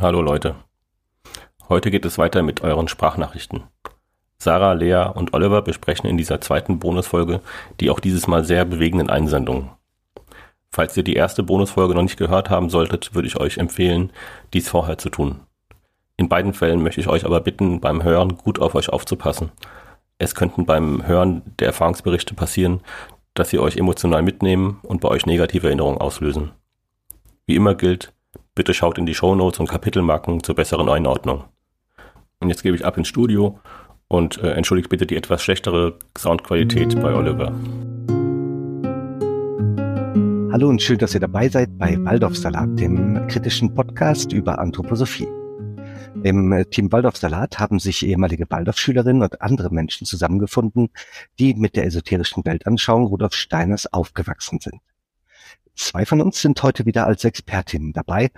Hallo Leute. Heute geht es weiter mit euren Sprachnachrichten. Sarah, Lea und Oliver besprechen in dieser zweiten Bonusfolge die auch dieses Mal sehr bewegenden Einsendungen. Falls ihr die erste Bonusfolge noch nicht gehört haben solltet, würde ich euch empfehlen, dies vorher zu tun. In beiden Fällen möchte ich euch aber bitten, beim Hören gut auf euch aufzupassen. Es könnten beim Hören der Erfahrungsberichte passieren, dass sie euch emotional mitnehmen und bei euch negative Erinnerungen auslösen. Wie immer gilt, bitte schaut in die Shownotes und Kapitelmarken zur besseren Einordnung. Und jetzt gebe ich ab ins Studio und äh, entschuldigt bitte die etwas schlechtere Soundqualität bei Oliver. Hallo und schön, dass ihr dabei seid bei Waldorfsalat, dem kritischen Podcast über Anthroposophie. Im Team Waldorfsalat haben sich ehemalige Waldorfschülerinnen und andere Menschen zusammengefunden, die mit der esoterischen Weltanschauung Rudolf Steiners aufgewachsen sind. Zwei von uns sind heute wieder als Expertinnen dabei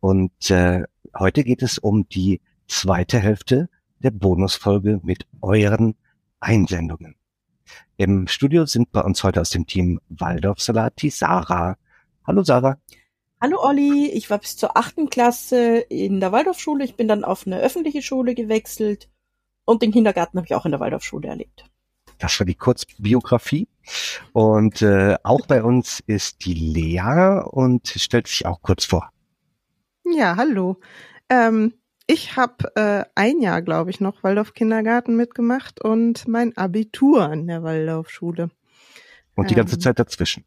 und äh, heute geht es um die zweite Hälfte der Bonusfolge mit euren Einsendungen. Im Studio sind bei uns heute aus dem Team Waldorf Salati Sarah. Hallo Sarah. Hallo Olli, ich war bis zur achten Klasse in der Waldorfschule. Ich bin dann auf eine öffentliche Schule gewechselt und den Kindergarten habe ich auch in der Waldorfschule erlebt. Das war die Kurzbiografie. Und äh, auch bei uns ist die Lea und stellt sich auch kurz vor. Ja, hallo. Ähm, ich habe äh, ein Jahr, glaube ich, noch Waldorf Kindergarten mitgemacht und mein Abitur an der Waldorfschule. Und die ganze ähm, Zeit dazwischen?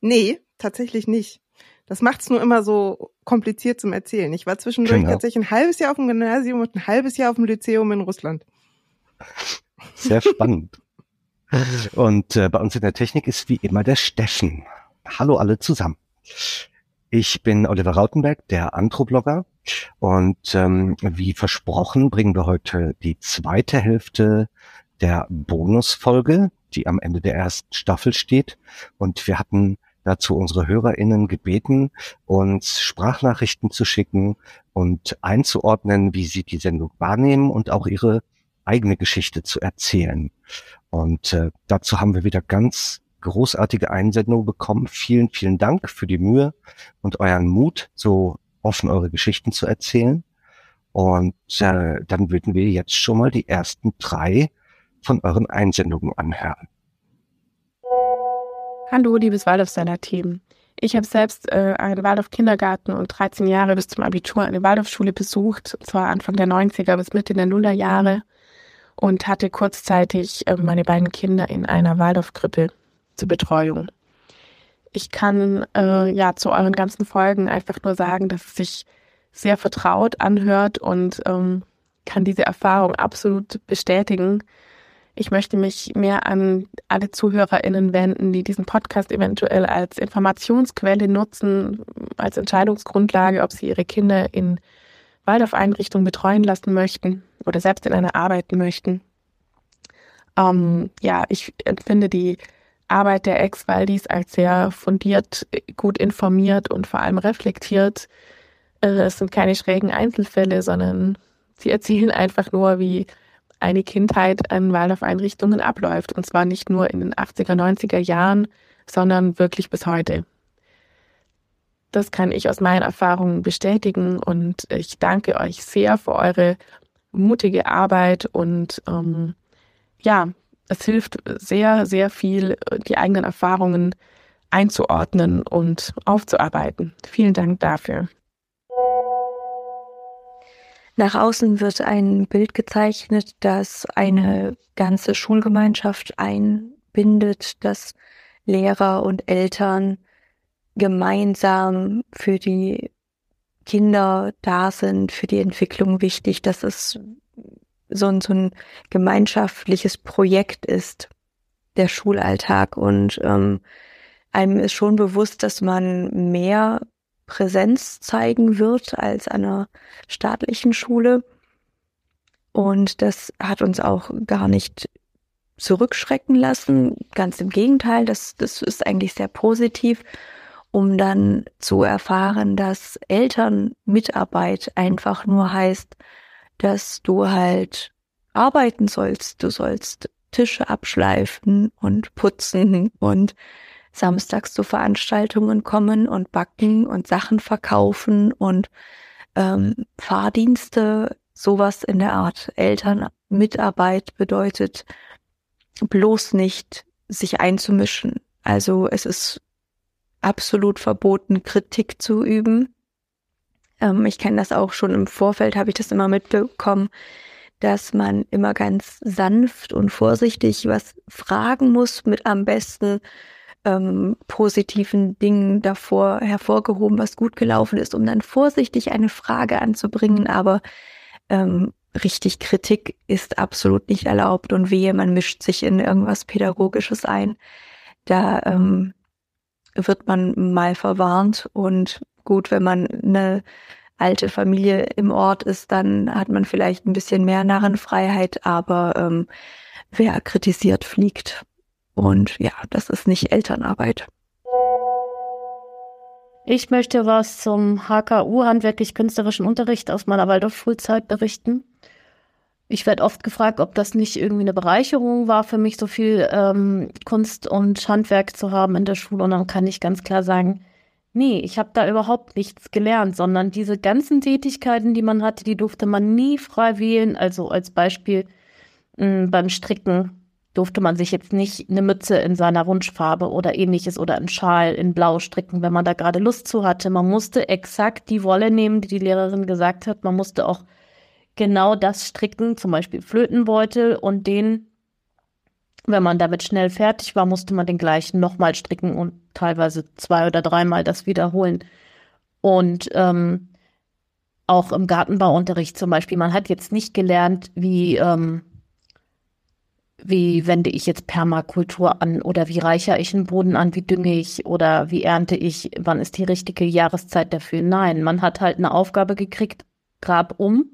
Nee, tatsächlich nicht. Das macht's nur immer so kompliziert zum Erzählen. Ich war zwischendurch genau. tatsächlich ein halbes Jahr auf dem Gymnasium und ein halbes Jahr auf dem Lyzeum in Russland. Sehr spannend. und äh, bei uns in der Technik ist wie immer der Steffen. Hallo alle zusammen. Ich bin Oliver Rautenberg, der Anthroblogger und ähm, wie versprochen bringen wir heute die zweite Hälfte der Bonusfolge, die am Ende der ersten Staffel steht. Und wir hatten dazu unsere HörerInnen gebeten, uns Sprachnachrichten zu schicken und einzuordnen, wie sie die Sendung wahrnehmen und auch ihre eigene Geschichte zu erzählen. Und äh, dazu haben wir wieder ganz großartige Einsendungen bekommen. Vielen, vielen Dank für die Mühe und euren Mut, so offen eure Geschichten zu erzählen. Und äh, dann würden wir jetzt schon mal die ersten drei von euren Einsendungen anhören. Hallo, liebes Waldorf-Seller-Team. Ich habe selbst äh, einen Waldorf-Kindergarten und 13 Jahre bis zum Abitur eine Waldorfschule besucht, zwar Anfang der 90er bis Mitte der Nullerjahre und hatte kurzzeitig äh, meine beiden Kinder in einer Waldorf-Krippe zur Betreuung. Ich kann äh, ja zu euren ganzen Folgen einfach nur sagen, dass es sich sehr vertraut anhört und ähm, kann diese Erfahrung absolut bestätigen. Ich möchte mich mehr an alle ZuhörerInnen wenden, die diesen Podcast eventuell als Informationsquelle nutzen, als Entscheidungsgrundlage, ob sie ihre Kinder in Waldorf-Einrichtungen betreuen lassen möchten oder selbst in einer arbeiten möchten. Ähm, ja, ich empfinde die Arbeit der Ex-Waldis als sehr fundiert, gut informiert und vor allem reflektiert. Äh, es sind keine schrägen Einzelfälle, sondern sie erzählen einfach nur, wie eine Kindheit an Waldorf-Einrichtungen abläuft. Und zwar nicht nur in den 80er, 90er Jahren, sondern wirklich bis heute. Das kann ich aus meinen Erfahrungen bestätigen und ich danke euch sehr für eure mutige Arbeit und ähm, ja, es hilft sehr, sehr viel, die eigenen Erfahrungen einzuordnen und aufzuarbeiten. Vielen Dank dafür. Nach außen wird ein Bild gezeichnet, das eine ganze Schulgemeinschaft einbindet, dass Lehrer und Eltern gemeinsam für die Kinder da sind, für die Entwicklung wichtig. Das ist so ein, so ein gemeinschaftliches Projekt ist, der Schulalltag. Und ähm, einem ist schon bewusst, dass man mehr Präsenz zeigen wird als an einer staatlichen Schule. Und das hat uns auch gar nicht zurückschrecken lassen. Ganz im Gegenteil, das, das ist eigentlich sehr positiv, um dann zu erfahren, dass Elternmitarbeit einfach nur heißt, dass du halt arbeiten sollst. Du sollst Tische abschleifen und putzen und samstags zu Veranstaltungen kommen und backen und Sachen verkaufen und ähm, Fahrdienste, sowas in der Art. Elternmitarbeit bedeutet bloß nicht sich einzumischen. Also es ist absolut verboten, Kritik zu üben. Ähm, ich kenne das auch schon im Vorfeld, habe ich das immer mitbekommen, dass man immer ganz sanft und vorsichtig was fragen muss, mit am besten ähm, positiven Dingen davor hervorgehoben, was gut gelaufen ist, um dann vorsichtig eine Frage anzubringen. Aber ähm, richtig Kritik ist absolut nicht erlaubt und wehe, man mischt sich in irgendwas Pädagogisches ein. Da ähm, wird man mal verwarnt und gut, wenn man eine alte Familie im Ort ist, dann hat man vielleicht ein bisschen mehr Narrenfreiheit, aber ähm, wer kritisiert, fliegt. Und ja, das ist nicht Elternarbeit. Ich möchte was zum HKU, handwerklich-künstlerischen Unterricht aus meiner Waldorfschulzeit berichten. Ich werde oft gefragt, ob das nicht irgendwie eine Bereicherung war für mich, so viel ähm, Kunst und Handwerk zu haben in der Schule. Und dann kann ich ganz klar sagen, nee, ich habe da überhaupt nichts gelernt, sondern diese ganzen Tätigkeiten, die man hatte, die durfte man nie frei wählen. Also als Beispiel mh, beim Stricken durfte man sich jetzt nicht eine Mütze in seiner Wunschfarbe oder ähnliches oder einen Schal in Blau stricken, wenn man da gerade Lust zu hatte. Man musste exakt die Wolle nehmen, die die Lehrerin gesagt hat. Man musste auch genau das stricken, zum Beispiel Flötenbeutel und den, wenn man damit schnell fertig war, musste man den gleichen nochmal stricken und teilweise zwei oder dreimal das wiederholen. Und ähm, auch im Gartenbauunterricht zum Beispiel, man hat jetzt nicht gelernt, wie ähm, wie wende ich jetzt Permakultur an oder wie reichere ich einen Boden an, wie dünge ich oder wie ernte ich, wann ist die richtige Jahreszeit dafür? Nein, man hat halt eine Aufgabe gekriegt, grab um,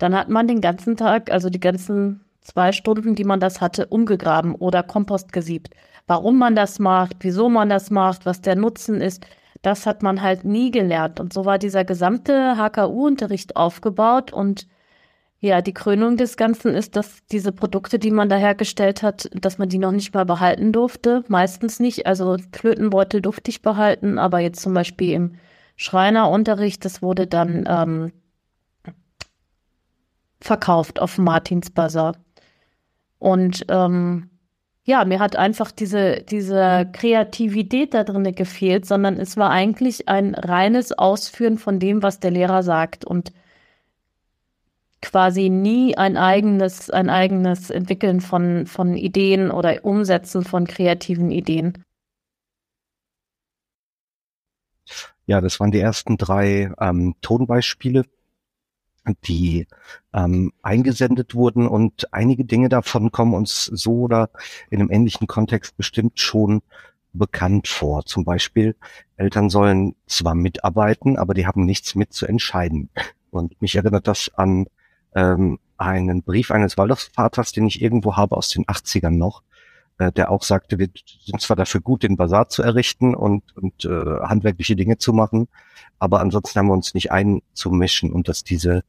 dann hat man den ganzen Tag, also die ganzen zwei Stunden, die man das hatte, umgegraben oder Kompost gesiebt. Warum man das macht, wieso man das macht, was der Nutzen ist, das hat man halt nie gelernt. Und so war dieser gesamte HKU-Unterricht aufgebaut und ja, die Krönung des Ganzen ist, dass diese Produkte, die man da hergestellt hat, dass man die noch nicht mal behalten durfte. Meistens nicht. Also Flötenbeutel durfte ich behalten, aber jetzt zum Beispiel im Schreinerunterricht, das wurde dann ähm, verkauft auf Martins Bazar. Und ähm, ja, mir hat einfach diese, diese Kreativität da drin gefehlt, sondern es war eigentlich ein reines Ausführen von dem, was der Lehrer sagt. Und quasi nie ein eigenes, ein eigenes Entwickeln von, von Ideen oder Umsetzen von kreativen Ideen. Ja, das waren die ersten drei ähm, Tonbeispiele, die ähm, eingesendet wurden und einige Dinge davon kommen uns so oder in einem ähnlichen Kontext bestimmt schon bekannt vor. Zum Beispiel, Eltern sollen zwar mitarbeiten, aber die haben nichts mit zu entscheiden. Und mich erinnert das an ähm, einen Brief eines Waldorfvaters, den ich irgendwo habe aus den 80ern noch, äh, der auch sagte, wir sind zwar dafür gut, den Bazar zu errichten und, und äh, handwerkliche Dinge zu machen, aber ansonsten haben wir uns nicht einzumischen und dass diese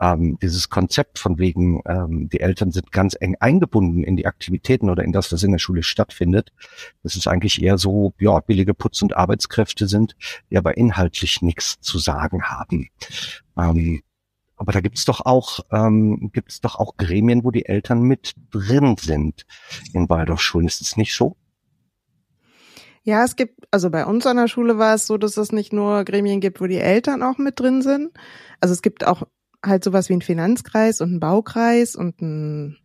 ähm, dieses Konzept von wegen, ähm, die Eltern sind ganz eng eingebunden in die Aktivitäten oder in das, was in der Schule stattfindet, dass es eigentlich eher so, ja, billige Putz- und Arbeitskräfte sind, die aber inhaltlich nichts zu sagen haben. Ähm, aber da gibt's doch auch, ähm, gibt's doch auch Gremien, wo die Eltern mit drin sind in Waldorfschulen. Ist es nicht so? Ja, es gibt, also bei uns an der Schule war es so, dass es nicht nur Gremien gibt, wo die Eltern auch mit drin sind. Also es gibt auch halt sowas wie einen Finanzkreis und einen Baukreis und einen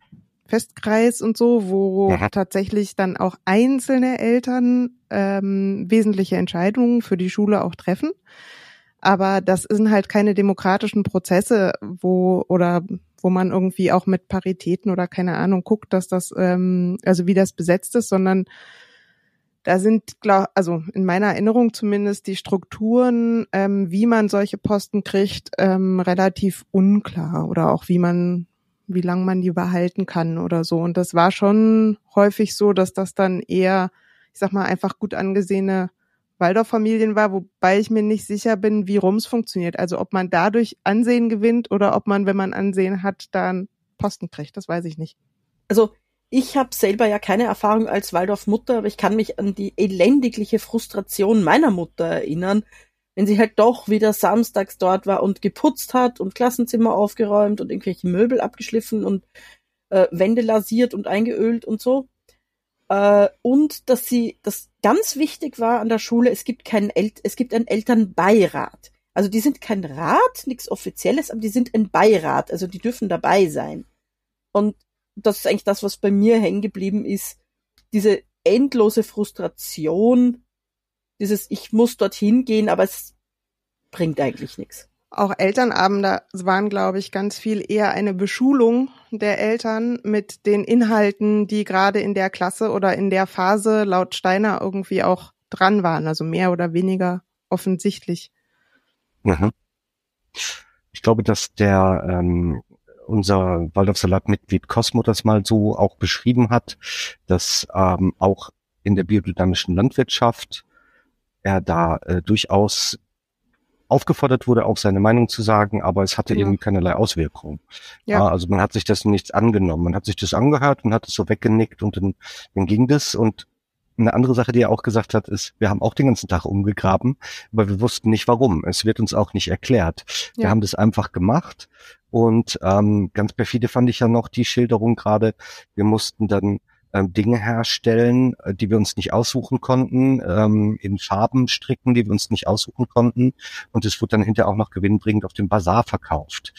Festkreis und so, wo ja. tatsächlich dann auch einzelne Eltern ähm, wesentliche Entscheidungen für die Schule auch treffen. Aber das sind halt keine demokratischen Prozesse, wo oder wo man irgendwie auch mit Paritäten oder keine Ahnung guckt, dass das ähm, also wie das besetzt ist, sondern da sind, glaub, also in meiner Erinnerung zumindest die Strukturen, ähm, wie man solche Posten kriegt, ähm, relativ unklar oder auch wie man, wie lang man die behalten kann oder so. Und das war schon häufig so, dass das dann eher, ich sag mal, einfach gut angesehene Waldorf-Familien war, wobei ich mir nicht sicher bin, wie Rums funktioniert. Also ob man dadurch Ansehen gewinnt oder ob man, wenn man Ansehen hat, da einen Posten kriegt. Das weiß ich nicht. Also ich habe selber ja keine Erfahrung als Waldorf-Mutter, aber ich kann mich an die elendigliche Frustration meiner Mutter erinnern, wenn sie halt doch wieder samstags dort war und geputzt hat und Klassenzimmer aufgeräumt und irgendwelche Möbel abgeschliffen und äh, Wände lasiert und eingeölt und so. Äh, und dass sie, das ganz wichtig war an der Schule, es gibt keinen El es gibt einen Elternbeirat. Also die sind kein Rat, nichts Offizielles, aber die sind ein Beirat, also die dürfen dabei sein. Und das ist eigentlich das, was bei mir hängen geblieben ist. Diese endlose Frustration, dieses Ich muss dorthin gehen, aber es bringt eigentlich nichts. Auch Elternabende waren, glaube ich, ganz viel eher eine Beschulung der Eltern mit den Inhalten, die gerade in der Klasse oder in der Phase laut Steiner irgendwie auch dran waren, also mehr oder weniger offensichtlich. Mhm. Ich glaube, dass der ähm, unser Waldorf-Salat-Mitglied Cosmo das mal so auch beschrieben hat, dass ähm, auch in der biodynamischen Landwirtschaft er da äh, durchaus aufgefordert wurde, auch seine Meinung zu sagen, aber es hatte ja. irgendwie keinerlei Auswirkung. Ja. ja. also man hat sich das nichts angenommen. Man hat sich das angehört und hat es so weggenickt und dann, dann ging das. Und eine andere Sache, die er auch gesagt hat, ist, wir haben auch den ganzen Tag umgegraben, aber wir wussten nicht warum. Es wird uns auch nicht erklärt. Ja. Wir haben das einfach gemacht. Und ähm, ganz perfide fand ich ja noch die Schilderung gerade, wir mussten dann ähm, Dinge herstellen, äh, die wir uns nicht aussuchen konnten, ähm, in Farben stricken, die wir uns nicht aussuchen konnten. Und es wurde dann hinterher auch noch gewinnbringend auf dem Bazar verkauft.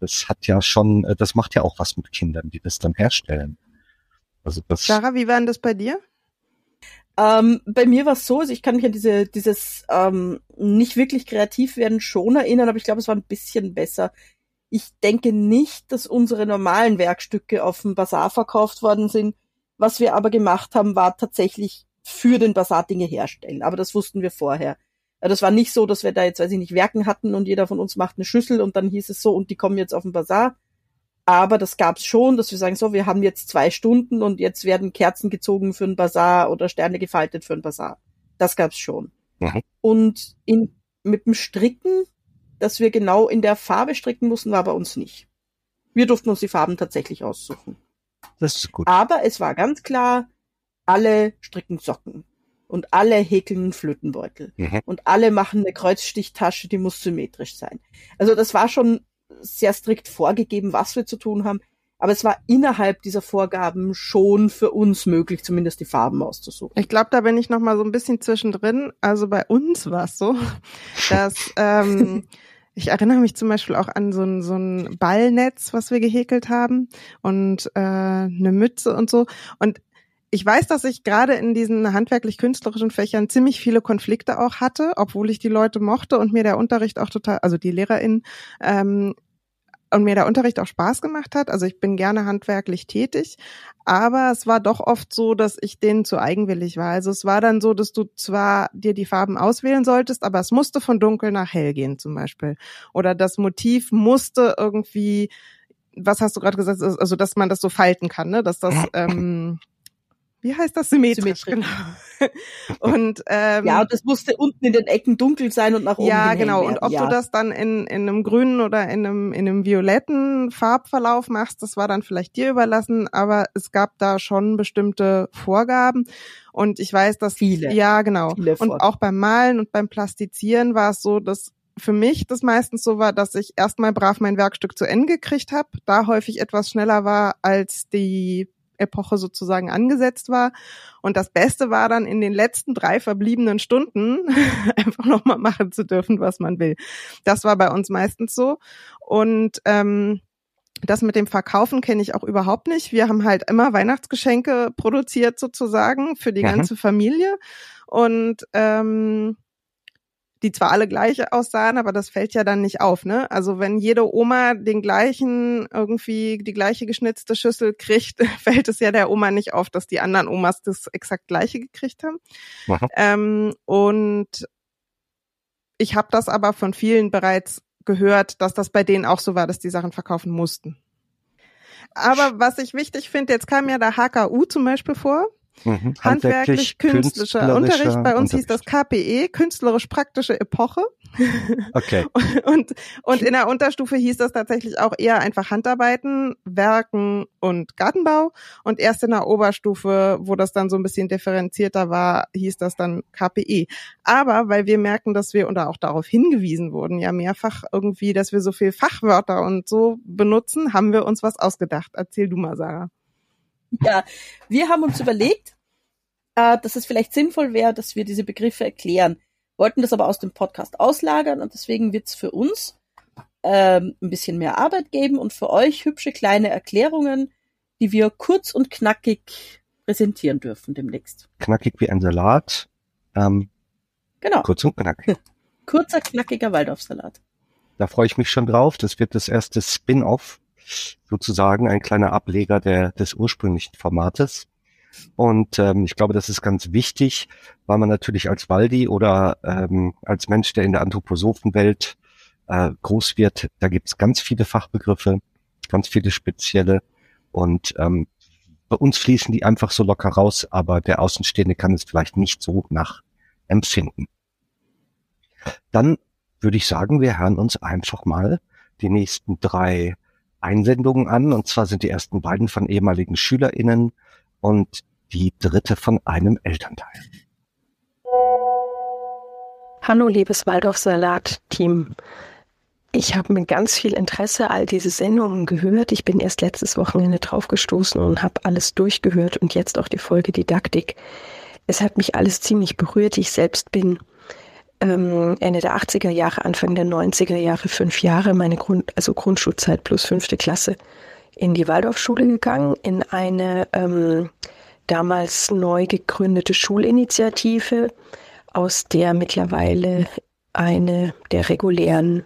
Das hat ja schon, äh, das macht ja auch was mit Kindern, die das dann herstellen. Also das. Sarah, wie war denn das bei dir? Ähm, bei mir war es so, also ich kann mich an diese, dieses ähm, nicht wirklich kreativ werden schon erinnern, aber ich glaube, es war ein bisschen besser. Ich denke nicht, dass unsere normalen Werkstücke auf dem Bazar verkauft worden sind, was wir aber gemacht haben, war tatsächlich für den Basar Dinge herstellen. Aber das wussten wir vorher. Das war nicht so, dass wir da jetzt, weiß ich nicht, Werken hatten und jeder von uns macht eine Schüssel und dann hieß es so und die kommen jetzt auf den Basar. Aber das gab's schon, dass wir sagen, so, wir haben jetzt zwei Stunden und jetzt werden Kerzen gezogen für einen Basar oder Sterne gefaltet für einen Basar. Das gab's schon. Mhm. Und in, mit dem Stricken, dass wir genau in der Farbe stricken mussten, war bei uns nicht. Wir durften uns die Farben tatsächlich aussuchen. Das ist gut. Aber es war ganz klar, alle stricken Socken und alle häkeln Flötenbeutel mhm. und alle machen eine Kreuzstichtasche, die muss symmetrisch sein. Also das war schon sehr strikt vorgegeben, was wir zu tun haben. Aber es war innerhalb dieser Vorgaben schon für uns möglich, zumindest die Farben auszusuchen. Ich glaube, da bin ich noch mal so ein bisschen zwischendrin. Also bei uns war es so, dass ähm, Ich erinnere mich zum Beispiel auch an so ein, so ein Ballnetz, was wir gehäkelt haben und äh, eine Mütze und so. Und ich weiß, dass ich gerade in diesen handwerklich-künstlerischen Fächern ziemlich viele Konflikte auch hatte, obwohl ich die Leute mochte und mir der Unterricht auch total, also die LehrerInnen, ähm, und mir der Unterricht auch Spaß gemacht hat. Also ich bin gerne handwerklich tätig, aber es war doch oft so, dass ich denen zu eigenwillig war. Also es war dann so, dass du zwar dir die Farben auswählen solltest, aber es musste von dunkel nach hell gehen zum Beispiel. Oder das Motiv musste irgendwie, was hast du gerade gesagt, also dass man das so falten kann, ne? Dass das ähm, wie heißt das? Symmetrisch, Symmetrisch. genau. und ähm, ja, und das musste unten in den Ecken dunkel sein und nach oben. Ja, genau. Und ob ja. du das dann in, in einem grünen oder in einem, in einem violetten Farbverlauf machst, das war dann vielleicht dir überlassen, aber es gab da schon bestimmte Vorgaben. Und ich weiß, dass viele. Ja, genau. Viele und auch beim Malen und beim Plastizieren war es so, dass für mich das meistens so war, dass ich erstmal brav mein Werkstück zu Ende gekriegt habe, da häufig etwas schneller war als die Epoche sozusagen angesetzt war. Und das Beste war dann in den letzten drei verbliebenen Stunden einfach nochmal machen zu dürfen, was man will. Das war bei uns meistens so. Und ähm, das mit dem Verkaufen kenne ich auch überhaupt nicht. Wir haben halt immer Weihnachtsgeschenke produziert sozusagen für die mhm. ganze Familie. Und ähm, die zwar alle gleich aussahen, aber das fällt ja dann nicht auf, ne? Also wenn jede Oma den gleichen, irgendwie die gleiche geschnitzte Schüssel kriegt, fällt es ja der Oma nicht auf, dass die anderen Omas das exakt gleiche gekriegt haben. Ähm, und ich habe das aber von vielen bereits gehört, dass das bei denen auch so war, dass die Sachen verkaufen mussten. Aber was ich wichtig finde, jetzt kam ja der HKU zum Beispiel vor. Mhm. Handwerklich künstlerischer Unterricht. Bei uns hieß das KPE, künstlerisch-praktische Epoche. Okay. und, und in der Unterstufe hieß das tatsächlich auch eher einfach Handarbeiten, Werken und Gartenbau. Und erst in der Oberstufe, wo das dann so ein bisschen differenzierter war, hieß das dann KPE. Aber weil wir merken, dass wir oder auch darauf hingewiesen wurden, ja mehrfach irgendwie, dass wir so viel Fachwörter und so benutzen, haben wir uns was ausgedacht. Erzähl du mal, Sarah. Ja, wir haben uns überlegt, äh, dass es vielleicht sinnvoll wäre, dass wir diese Begriffe erklären. Wollten das aber aus dem Podcast auslagern und deswegen wird's für uns ähm, ein bisschen mehr Arbeit geben und für euch hübsche kleine Erklärungen, die wir kurz und knackig präsentieren dürfen demnächst. Knackig wie ein Salat. Ähm, genau. Kurz und knackig. Kurzer, knackiger Waldorfsalat. Da freue ich mich schon drauf. Das wird das erste Spin-off sozusagen ein kleiner Ableger der, des ursprünglichen Formates. Und ähm, ich glaube, das ist ganz wichtig, weil man natürlich als Waldi oder ähm, als Mensch, der in der Anthroposophenwelt äh, groß wird, da gibt's ganz viele Fachbegriffe, ganz viele spezielle. Und ähm, bei uns fließen die einfach so locker raus, aber der Außenstehende kann es vielleicht nicht so nachempfinden. Dann würde ich sagen, wir hören uns einfach mal die nächsten drei Einsendungen an. Und zwar sind die ersten beiden von ehemaligen SchülerInnen und die dritte von einem Elternteil. Hallo, liebes Waldorf-Salat-Team. Ich habe mit ganz viel Interesse all diese Sendungen gehört. Ich bin erst letztes Wochenende draufgestoßen und habe alles durchgehört und jetzt auch die Folge Didaktik. Es hat mich alles ziemlich berührt. Ich selbst bin ähm, Ende der 80er Jahre, Anfang der 90er Jahre, fünf Jahre, meine Grund, also Grundschulzeit plus fünfte Klasse, in die Waldorfschule gegangen, in eine ähm, damals neu gegründete Schulinitiative, aus der mittlerweile eine der regulären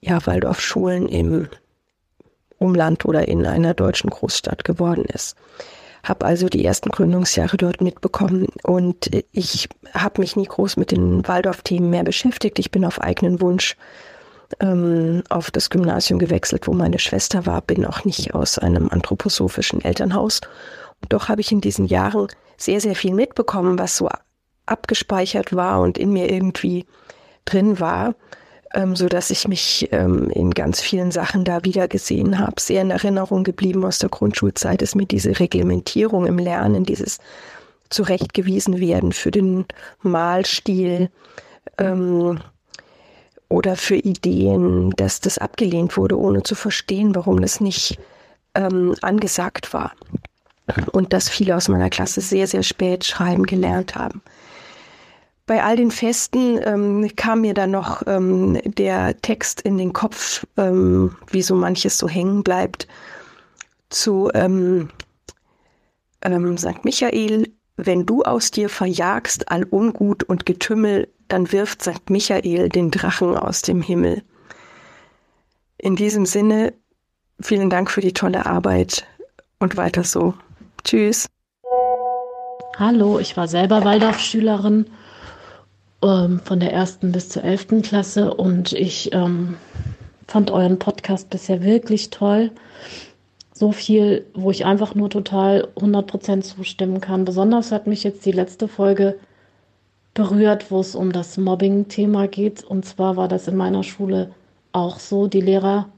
ja, Waldorfschulen im Umland oder in einer deutschen Großstadt geworden ist habe also die ersten Gründungsjahre dort mitbekommen und ich habe mich nie groß mit den Waldorf-Themen mehr beschäftigt. Ich bin auf eigenen Wunsch ähm, auf das Gymnasium gewechselt, wo meine Schwester war, bin auch nicht aus einem anthroposophischen Elternhaus. Und doch habe ich in diesen Jahren sehr, sehr viel mitbekommen, was so abgespeichert war und in mir irgendwie drin war ähm, so dass ich mich ähm, in ganz vielen Sachen da wieder gesehen habe. Sehr in Erinnerung geblieben aus der Grundschulzeit ist mir diese Reglementierung im Lernen, dieses zurechtgewiesen werden für den Malstil ähm, oder für Ideen, dass das abgelehnt wurde, ohne zu verstehen, warum das nicht ähm, angesagt war. Und dass viele aus meiner Klasse sehr, sehr spät schreiben gelernt haben bei all den Festen ähm, kam mir dann noch ähm, der Text in den Kopf, ähm, wie so manches so hängen bleibt, zu ähm, ähm, St. Michael, wenn du aus dir verjagst all Ungut und Getümmel, dann wirft St. Michael den Drachen aus dem Himmel. In diesem Sinne, vielen Dank für die tolle Arbeit und weiter so. Tschüss. Hallo, ich war selber Waldorfschülerin ähm, von der ersten bis zur elften Klasse und ich ähm, fand euren Podcast bisher wirklich toll. So viel, wo ich einfach nur total 100% zustimmen kann. Besonders hat mich jetzt die letzte Folge berührt, wo es um das Mobbing-Thema geht. Und zwar war das in meiner Schule auch so. Die Lehrer,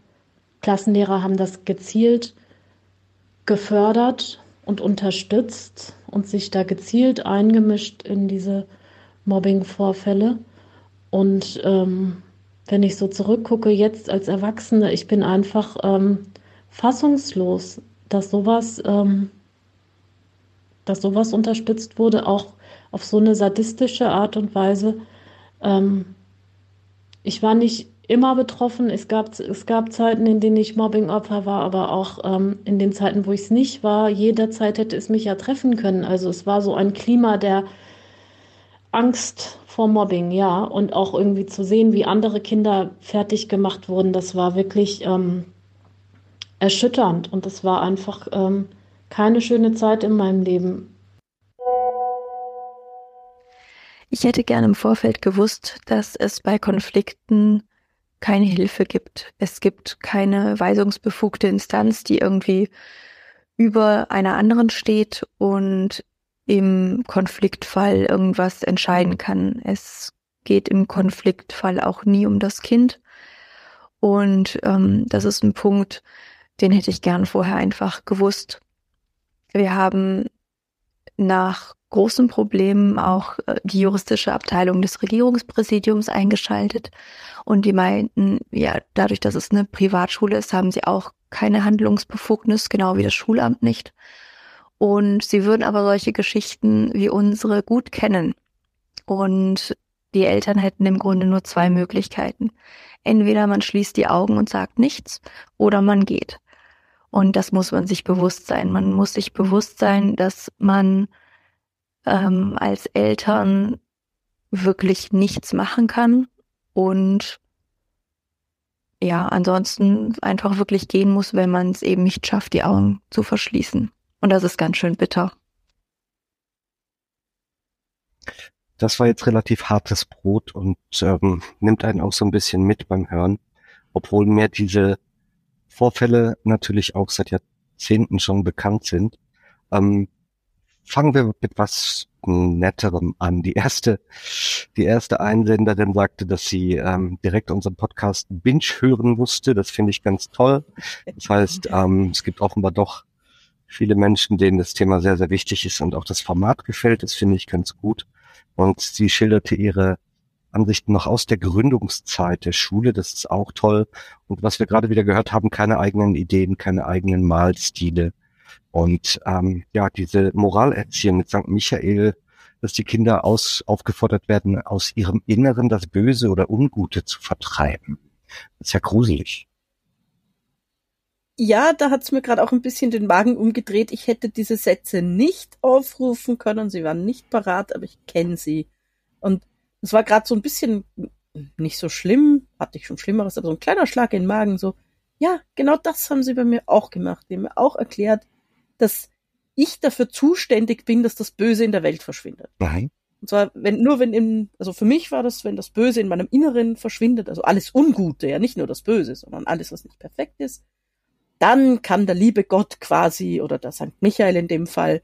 Klassenlehrer haben das gezielt gefördert und unterstützt und sich da gezielt eingemischt in diese Mobbing-Vorfälle. Und ähm, wenn ich so zurückgucke, jetzt als Erwachsene, ich bin einfach ähm, fassungslos, dass sowas, ähm, dass sowas unterstützt wurde, auch auf so eine sadistische Art und Weise. Ähm, ich war nicht immer betroffen. Es gab, es gab Zeiten, in denen ich Mobbingopfer war, aber auch ähm, in den Zeiten, wo ich es nicht war. Jederzeit hätte es mich ja treffen können. Also es war so ein Klima der Angst vor Mobbing, ja. Und auch irgendwie zu sehen, wie andere Kinder fertig gemacht wurden, das war wirklich ähm, erschütternd. Und das war einfach ähm, keine schöne Zeit in meinem Leben. Ich hätte gerne im Vorfeld gewusst, dass es bei Konflikten keine Hilfe gibt. Es gibt keine weisungsbefugte Instanz, die irgendwie über einer anderen steht und im Konfliktfall irgendwas entscheiden kann. Es geht im Konfliktfall auch nie um das Kind. Und ähm, das ist ein Punkt, den hätte ich gern vorher einfach gewusst. Wir haben nach großen Problemen auch äh, die juristische Abteilung des Regierungspräsidiums eingeschaltet. Und die meinten, ja, dadurch, dass es eine Privatschule ist, haben sie auch keine Handlungsbefugnis, genau wie das Schulamt nicht. Und sie würden aber solche Geschichten wie unsere gut kennen. Und die Eltern hätten im Grunde nur zwei Möglichkeiten. Entweder man schließt die Augen und sagt nichts oder man geht. Und das muss man sich bewusst sein. Man muss sich bewusst sein, dass man ähm, als Eltern wirklich nichts machen kann und ja, ansonsten einfach wirklich gehen muss, wenn man es eben nicht schafft, die Augen zu verschließen. Und das ist ganz schön bitter. Das war jetzt relativ hartes Brot und ähm, nimmt einen auch so ein bisschen mit beim Hören, obwohl mir diese Vorfälle natürlich auch seit Jahrzehnten schon bekannt sind. Ähm, fangen wir mit was Netterem an. Die erste, die erste Einsenderin sagte, dass sie ähm, direkt unseren Podcast Binge hören musste. Das finde ich ganz toll. Das heißt, ähm, es gibt offenbar doch viele Menschen, denen das Thema sehr, sehr wichtig ist und auch das Format gefällt. Das finde ich ganz gut. Und sie schilderte ihre Ansichten noch aus der Gründungszeit der Schule. Das ist auch toll. Und was wir gerade wieder gehört haben, keine eigenen Ideen, keine eigenen Malstile. Und ähm, ja, diese Moralerziehung mit St. Michael, dass die Kinder aus, aufgefordert werden, aus ihrem Inneren das Böse oder Ungute zu vertreiben. Das ist ja gruselig. Ja, da hat's mir gerade auch ein bisschen den Magen umgedreht. Ich hätte diese Sätze nicht aufrufen können. Sie waren nicht parat, aber ich kenne sie. Und es war gerade so ein bisschen nicht so schlimm, hatte ich schon Schlimmeres, aber so ein kleiner Schlag in den Magen, so, ja, genau das haben sie bei mir auch gemacht. Die haben mir auch erklärt, dass ich dafür zuständig bin, dass das Böse in der Welt verschwindet. Nein. Und zwar, wenn, nur wenn im, also für mich war das, wenn das Böse in meinem Inneren verschwindet, also alles Ungute, ja nicht nur das Böse, sondern alles, was nicht perfekt ist, dann kann der liebe Gott quasi, oder der St. Michael in dem Fall,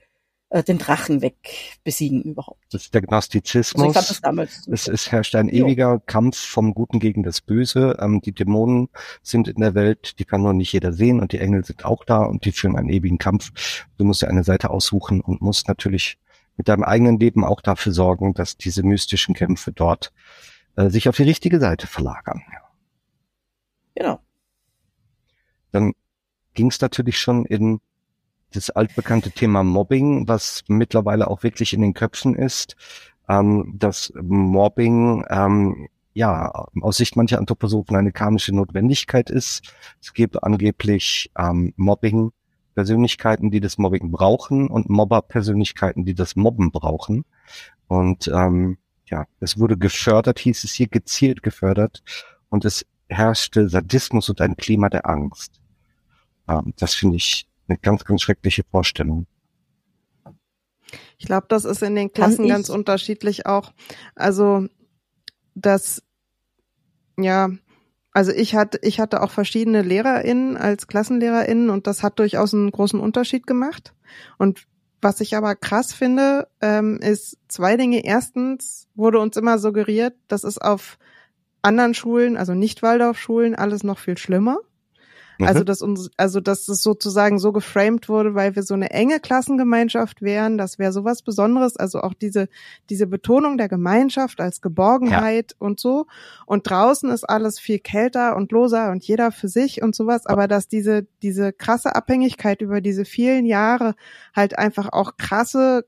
äh, den Drachen weg besiegen überhaupt. Das ist der Gnostizismus. Also ich damals es, es herrscht ein ewiger jo. Kampf vom Guten gegen das Böse. Ähm, die Dämonen sind in der Welt, die kann nur nicht jeder sehen und die Engel sind auch da und die führen einen ewigen Kampf. Du musst dir eine Seite aussuchen und musst natürlich mit deinem eigenen Leben auch dafür sorgen, dass diese mystischen Kämpfe dort äh, sich auf die richtige Seite verlagern. Genau. Dann ging es natürlich schon in das altbekannte Thema Mobbing, was mittlerweile auch wirklich in den Köpfen ist, ähm, dass Mobbing ähm, ja aus Sicht mancher Anthroposophen eine karmische Notwendigkeit ist. Es gibt angeblich ähm, Mobbing Persönlichkeiten, die das Mobbing brauchen und Mobber-Persönlichkeiten, die das Mobben brauchen. Und ähm, ja, es wurde gefördert, hieß es hier gezielt gefördert und es herrschte Sadismus und ein Klima der Angst. Das finde ich eine ganz, ganz schreckliche Vorstellung. Ich glaube, das ist in den Klassen ganz unterschiedlich auch. Also, das, ja, also ich hatte, ich hatte auch verschiedene LehrerInnen als KlassenlehrerInnen und das hat durchaus einen großen Unterschied gemacht. Und was ich aber krass finde, ähm, ist zwei Dinge. Erstens wurde uns immer suggeriert, das ist auf anderen Schulen, also nicht Waldorfschulen, alles noch viel schlimmer. Also, mhm. dass uns, also, dass es sozusagen so geframed wurde, weil wir so eine enge Klassengemeinschaft wären, das wäre sowas Besonderes. Also auch diese, diese Betonung der Gemeinschaft als Geborgenheit ja. und so. Und draußen ist alles viel kälter und loser und jeder für sich und sowas. Aber dass diese, diese krasse Abhängigkeit über diese vielen Jahre halt einfach auch krasse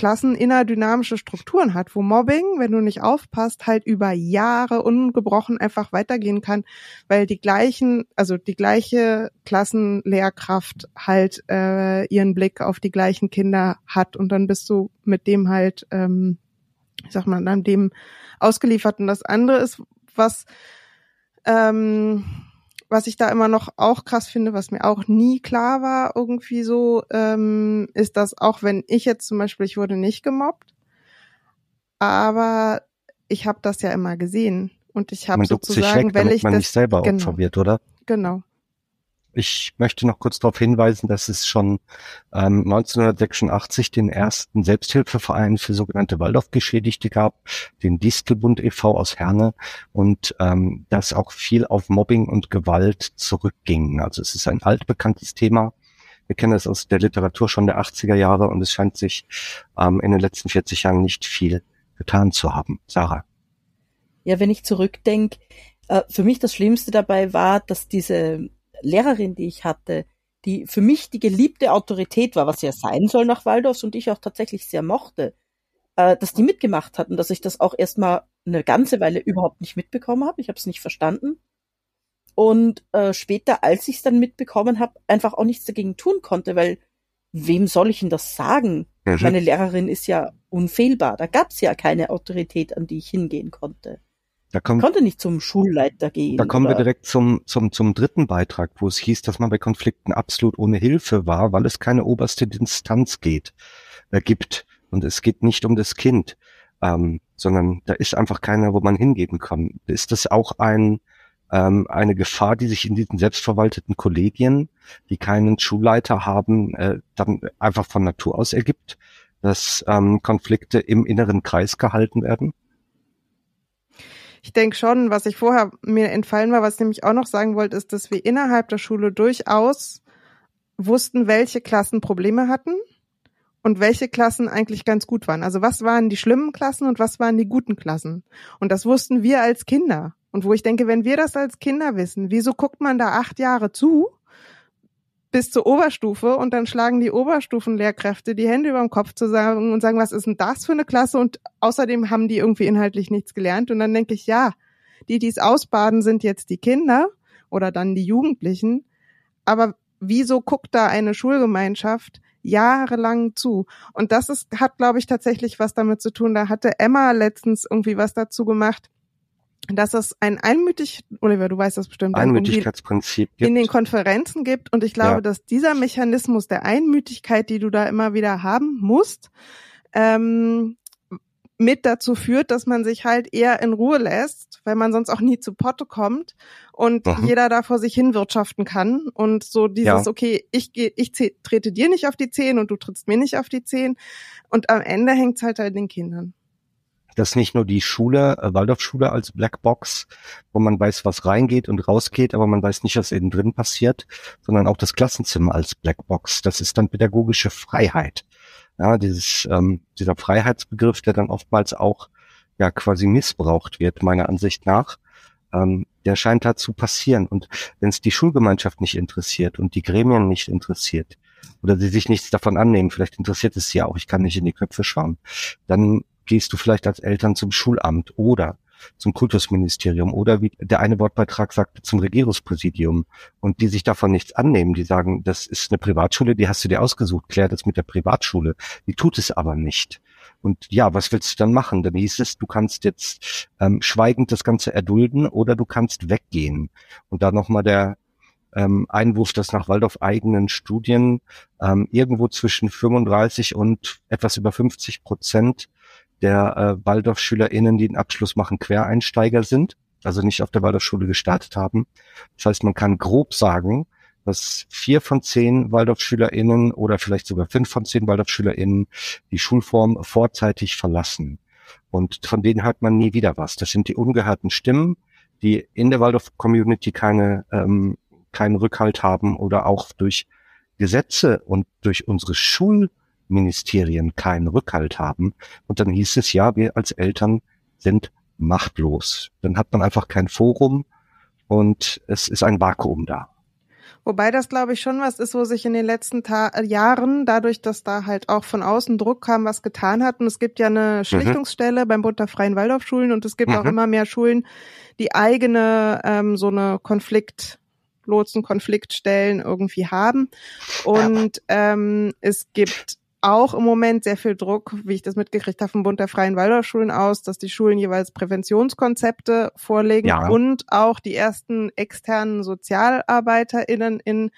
Klassen innerdynamische Strukturen hat, wo Mobbing, wenn du nicht aufpasst, halt über Jahre ungebrochen einfach weitergehen kann, weil die gleichen, also die gleiche Klassenlehrkraft halt äh, ihren Blick auf die gleichen Kinder hat und dann bist du mit dem halt, ähm, ich sag mal, dann dem ausgeliefert. Und das andere ist, was ähm, was ich da immer noch auch krass finde, was mir auch nie klar war, irgendwie so, ähm, ist, dass auch wenn ich jetzt zum Beispiel, ich wurde nicht gemobbt, aber ich habe das ja immer gesehen und ich habe sozusagen, weg, wenn ich man das nicht selber genau, Opfer wird, oder? Genau. Ich möchte noch kurz darauf hinweisen, dass es schon ähm, 1986 den ersten Selbsthilfeverein für sogenannte Waldorfgeschädigte gab, den Distelbund e.V. aus Herne und ähm, dass auch viel auf Mobbing und Gewalt zurückging. Also es ist ein altbekanntes Thema. Wir kennen es aus der Literatur schon der 80er Jahre und es scheint sich ähm, in den letzten 40 Jahren nicht viel getan zu haben. Sarah. Ja, wenn ich zurückdenke, äh, für mich das Schlimmste dabei war, dass diese Lehrerin, die ich hatte, die für mich die geliebte Autorität war, was ja sein soll nach Waldorfs und ich auch tatsächlich sehr mochte, äh, dass die mitgemacht hatten, dass ich das auch erstmal eine ganze Weile überhaupt nicht mitbekommen habe. Ich habe es nicht verstanden. Und äh, später, als ich es dann mitbekommen habe, einfach auch nichts dagegen tun konnte, weil wem soll ich denn das sagen? Mhm. Meine Lehrerin ist ja unfehlbar. Da gab es ja keine Autorität, an die ich hingehen konnte. Da kommt, konnte nicht zum Schulleiter gehen. Da kommen oder? wir direkt zum, zum, zum dritten Beitrag, wo es hieß, dass man bei Konflikten absolut ohne Hilfe war, weil es keine oberste Instanz geht, äh, gibt. Und es geht nicht um das Kind, ähm, sondern da ist einfach keiner, wo man hingeben kann. Ist das auch ein, ähm, eine Gefahr, die sich in diesen selbstverwalteten Kollegien, die keinen Schulleiter haben, äh, dann einfach von Natur aus ergibt, dass ähm, Konflikte im inneren Kreis gehalten werden? Ich denke schon, was ich vorher mir entfallen war, was ich nämlich auch noch sagen wollte, ist, dass wir innerhalb der Schule durchaus wussten, welche Klassen Probleme hatten und welche Klassen eigentlich ganz gut waren. Also was waren die schlimmen Klassen und was waren die guten Klassen? Und das wussten wir als Kinder. Und wo ich denke, wenn wir das als Kinder wissen, wieso guckt man da acht Jahre zu bis zur Oberstufe und dann schlagen die Oberstufenlehrkräfte die Hände über dem Kopf zusammen und sagen, was ist denn das für eine Klasse? Und außerdem haben die irgendwie inhaltlich nichts gelernt. Und dann denke ich, ja, die, die es ausbaden, sind jetzt die Kinder oder dann die Jugendlichen. Aber wieso guckt da eine Schulgemeinschaft jahrelang zu? Und das ist, hat, glaube ich, tatsächlich was damit zu tun. Da hatte Emma letztens irgendwie was dazu gemacht dass es ein einmütig, Oliver, du weißt das bestimmt, Einmütigkeitsprinzip gibt. in den Konferenzen gibt. Und ich glaube, ja. dass dieser Mechanismus der Einmütigkeit, die du da immer wieder haben musst, ähm, mit dazu führt, dass man sich halt eher in Ruhe lässt, weil man sonst auch nie zu Potte kommt und mhm. jeder da vor sich hin wirtschaften kann und so dieses, ja. okay, ich gehe, ich trete dir nicht auf die Zehen und du trittst mir nicht auf die Zehen und am Ende hängt's halt an den Kindern dass nicht nur die Schule, äh, Waldorfschule als Blackbox, wo man weiß, was reingeht und rausgeht, aber man weiß nicht, was innen drin passiert, sondern auch das Klassenzimmer als Blackbox. Das ist dann pädagogische Freiheit. Ja, dieses, ähm, dieser Freiheitsbegriff, der dann oftmals auch ja quasi missbraucht wird, meiner Ansicht nach, ähm, der scheint da zu passieren. Und wenn es die Schulgemeinschaft nicht interessiert und die Gremien nicht interessiert, oder sie sich nichts davon annehmen, vielleicht interessiert es sie auch, ich kann nicht in die Köpfe schauen, dann gehst du vielleicht als Eltern zum Schulamt oder zum Kultusministerium oder wie der eine Wortbeitrag sagt, zum Regierungspräsidium und die sich davon nichts annehmen, die sagen, das ist eine Privatschule, die hast du dir ausgesucht, klär das mit der Privatschule. Die tut es aber nicht. Und ja, was willst du dann machen? Dann hieß es, du kannst jetzt ähm, schweigend das Ganze erdulden oder du kannst weggehen. Und da nochmal der ähm, Einwurf, dass nach Waldorf eigenen Studien ähm, irgendwo zwischen 35 und etwas über 50 Prozent der äh, WaldorfschülerInnen, die den Abschluss machen, Quereinsteiger sind, also nicht auf der Waldorfschule gestartet haben. Das heißt, man kann grob sagen, dass vier von zehn WaldorfschülerInnen oder vielleicht sogar fünf von zehn WaldorfschülerInnen die Schulform vorzeitig verlassen. Und von denen hört man nie wieder was. Das sind die ungehörten Stimmen, die in der Waldorf-Community keine, ähm, keinen Rückhalt haben oder auch durch Gesetze und durch unsere Schul Ministerien keinen Rückhalt haben. Und dann hieß es, ja, wir als Eltern sind machtlos. Dann hat man einfach kein Forum und es ist ein Vakuum da. Wobei das, glaube ich, schon was ist, wo sich in den letzten Ta äh, Jahren, dadurch, dass da halt auch von außen Druck kam, was getan hat. Und es gibt ja eine mhm. Schlichtungsstelle mhm. beim Bund der Freien Waldorfschulen und es gibt mhm. auch immer mehr Schulen, die eigene ähm, so eine Konflikt Lotsen Konfliktstellen irgendwie haben. Und ähm, es gibt auch im Moment sehr viel Druck, wie ich das mitgekriegt habe, vom Bund der Freien Waldorfschulen aus, dass die Schulen jeweils Präventionskonzepte vorlegen ja. und auch die ersten externen SozialarbeiterInnen in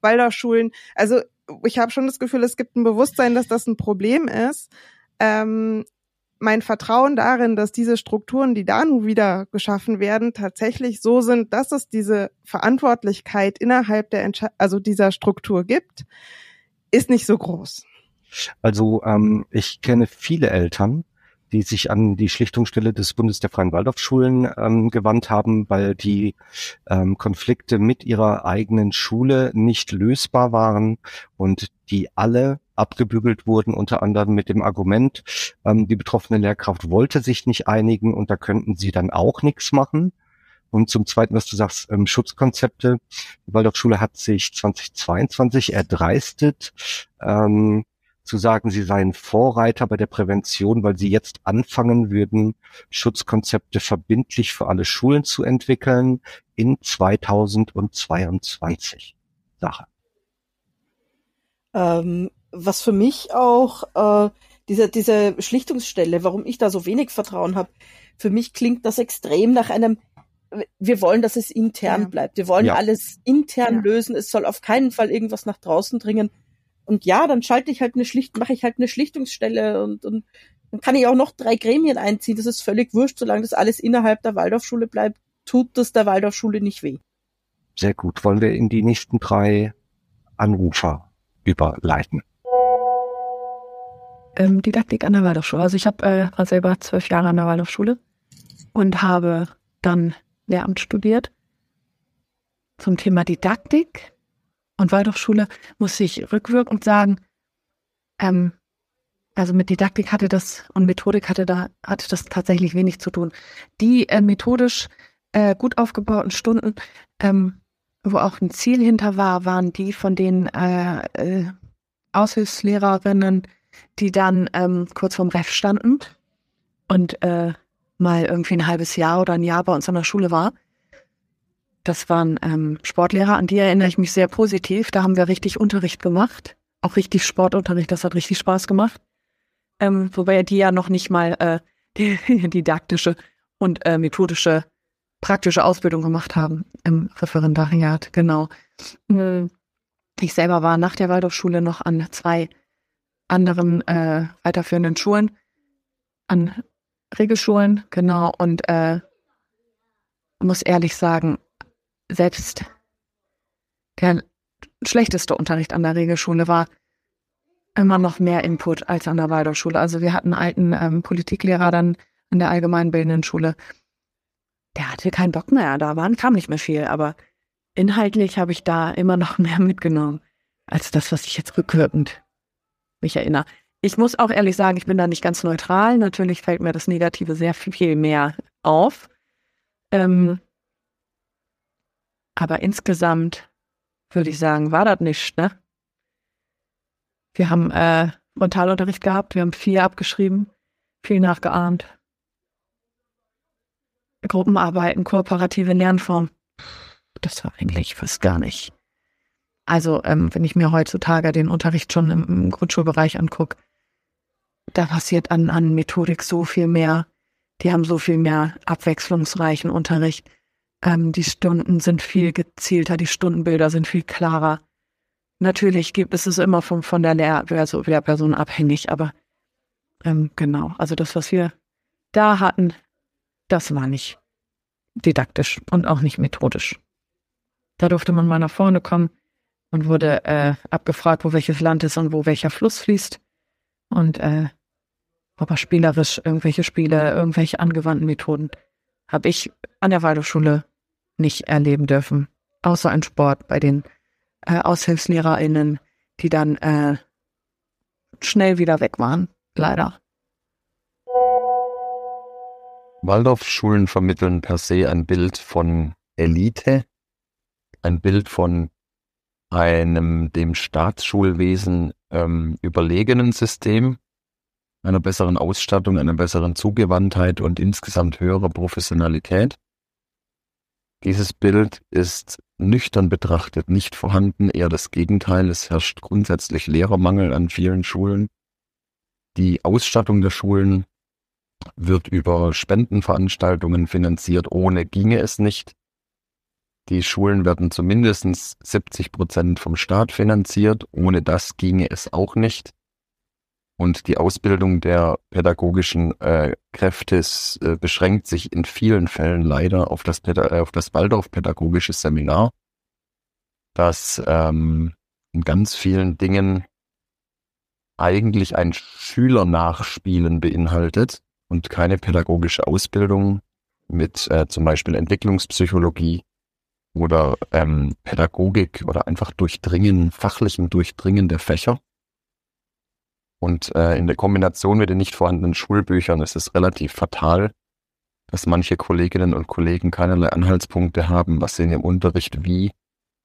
Waldorfschulen. Also ich habe schon das Gefühl, es gibt ein Bewusstsein, dass das ein Problem ist. Ähm, mein Vertrauen darin, dass diese Strukturen, die da nun wieder geschaffen werden, tatsächlich so sind, dass es diese Verantwortlichkeit innerhalb der, Entsche also dieser Struktur gibt, ist nicht so groß. Also ähm, ich kenne viele Eltern, die sich an die Schlichtungsstelle des Bundes der Freien Waldorfschulen ähm, gewandt haben, weil die ähm, Konflikte mit ihrer eigenen Schule nicht lösbar waren und die alle abgebügelt wurden, unter anderem mit dem Argument, ähm, die betroffene Lehrkraft wollte sich nicht einigen und da könnten sie dann auch nichts machen. Und zum Zweiten, was du sagst, ähm, Schutzkonzepte. Die Waldorfschule hat sich 2022 erdreistet, ähm, zu sagen, sie seien Vorreiter bei der Prävention, weil sie jetzt anfangen würden, Schutzkonzepte verbindlich für alle Schulen zu entwickeln in 2022. Sache. Ähm, was für mich auch äh, diese, diese Schlichtungsstelle, warum ich da so wenig Vertrauen habe, für mich klingt das extrem nach einem, wir wollen, dass es intern ja. bleibt. Wir wollen ja. alles intern ja. lösen. Es soll auf keinen Fall irgendwas nach draußen dringen. Und ja, dann schalte ich halt eine Schlicht, mache ich halt eine Schlichtungsstelle und, und dann kann ich auch noch drei Gremien einziehen. Das ist völlig wurscht, solange das alles innerhalb der Waldorfschule bleibt, tut das der Waldorfschule nicht weh. Sehr gut. Wollen wir in die nächsten drei Anrufer überleiten? Ähm, Didaktik an der Waldorfschule. Also ich habe äh, war selber zwölf Jahre an der Waldorfschule und habe dann Lehramt studiert zum Thema Didaktik und Waldorfschule muss ich rückwirkend sagen, ähm, also mit Didaktik hatte das und Methodik hatte da hatte das tatsächlich wenig zu tun. Die äh, methodisch äh, gut aufgebauten Stunden, ähm, wo auch ein Ziel hinter war, waren die von den äh, äh, Aushilfslehrerinnen, die dann ähm, kurz vorm Ref standen und äh, mal irgendwie ein halbes Jahr oder ein Jahr bei uns an der Schule war. Das waren ähm, Sportlehrer, an die erinnere ich mich sehr positiv. Da haben wir richtig Unterricht gemacht. Auch richtig Sportunterricht, das hat richtig Spaß gemacht. Ähm, wobei die ja noch nicht mal äh, die, didaktische und äh, methodische praktische Ausbildung gemacht haben im Referendariat, genau. Hm. Ich selber war nach der Waldorfschule noch an zwei anderen äh, weiterführenden Schulen, an Regelschulen, genau, und äh, muss ehrlich sagen, selbst der schlechteste Unterricht an der Regelschule war immer noch mehr Input als an der Waldorfschule. Also wir hatten einen alten ähm, Politiklehrer dann an der allgemeinbildenden Schule. Der hatte keinen Bock mehr, da waren, kam nicht mehr viel, aber inhaltlich habe ich da immer noch mehr mitgenommen als das, was ich jetzt rückwirkend mich erinnere. Ich muss auch ehrlich sagen, ich bin da nicht ganz neutral. Natürlich fällt mir das Negative sehr viel mehr auf. Ähm, aber insgesamt würde ich sagen, war das nicht, ne? Wir haben äh, Frontalunterricht gehabt, wir haben viel abgeschrieben, viel nachgeahmt. Gruppenarbeiten, kooperative Lernform. Das war eigentlich fast gar nicht. Also, ähm, wenn ich mir heutzutage den Unterricht schon im, im Grundschulbereich angucke, da passiert an, an Methodik so viel mehr. Die haben so viel mehr abwechslungsreichen Unterricht. Ähm, die Stunden sind viel gezielter, die Stundenbilder sind viel klarer. Natürlich gibt es es immer von, von der Lehr Lehrperson abhängig, aber ähm, genau, also das, was wir da hatten, das war nicht didaktisch und auch nicht methodisch. Da durfte man mal nach vorne kommen und wurde äh, abgefragt, wo welches Land ist und wo welcher Fluss fließt. Und äh, aber spielerisch irgendwelche Spiele, irgendwelche angewandten Methoden habe ich an der Waldorfschule nicht erleben dürfen. Außer ein Sport bei den äh, AushilfslehrerInnen, die dann äh, schnell wieder weg waren. Leider. Waldorfschulen vermitteln per se ein Bild von Elite, ein Bild von einem dem Staatsschulwesen ähm, überlegenen System, einer besseren Ausstattung, einer besseren Zugewandtheit und insgesamt höherer Professionalität. Dieses Bild ist nüchtern betrachtet nicht vorhanden, eher das Gegenteil. Es herrscht grundsätzlich Lehrermangel an vielen Schulen. Die Ausstattung der Schulen wird über Spendenveranstaltungen finanziert, ohne ginge es nicht. Die Schulen werden zumindest 70 Prozent vom Staat finanziert, ohne das ginge es auch nicht. Und die Ausbildung der pädagogischen äh, Kräfte äh, beschränkt sich in vielen Fällen leider auf das, Päda äh, auf das Waldorf-pädagogische Seminar, das ähm, in ganz vielen Dingen eigentlich ein Schülernachspielen beinhaltet und keine pädagogische Ausbildung mit äh, zum Beispiel Entwicklungspsychologie oder ähm, Pädagogik oder einfach Durchdringen, fachlichem Durchdringen der Fächer. Und äh, in der Kombination mit den nicht vorhandenen Schulbüchern ist es relativ fatal, dass manche Kolleginnen und Kollegen keinerlei Anhaltspunkte haben, was sie in ihrem Unterricht wie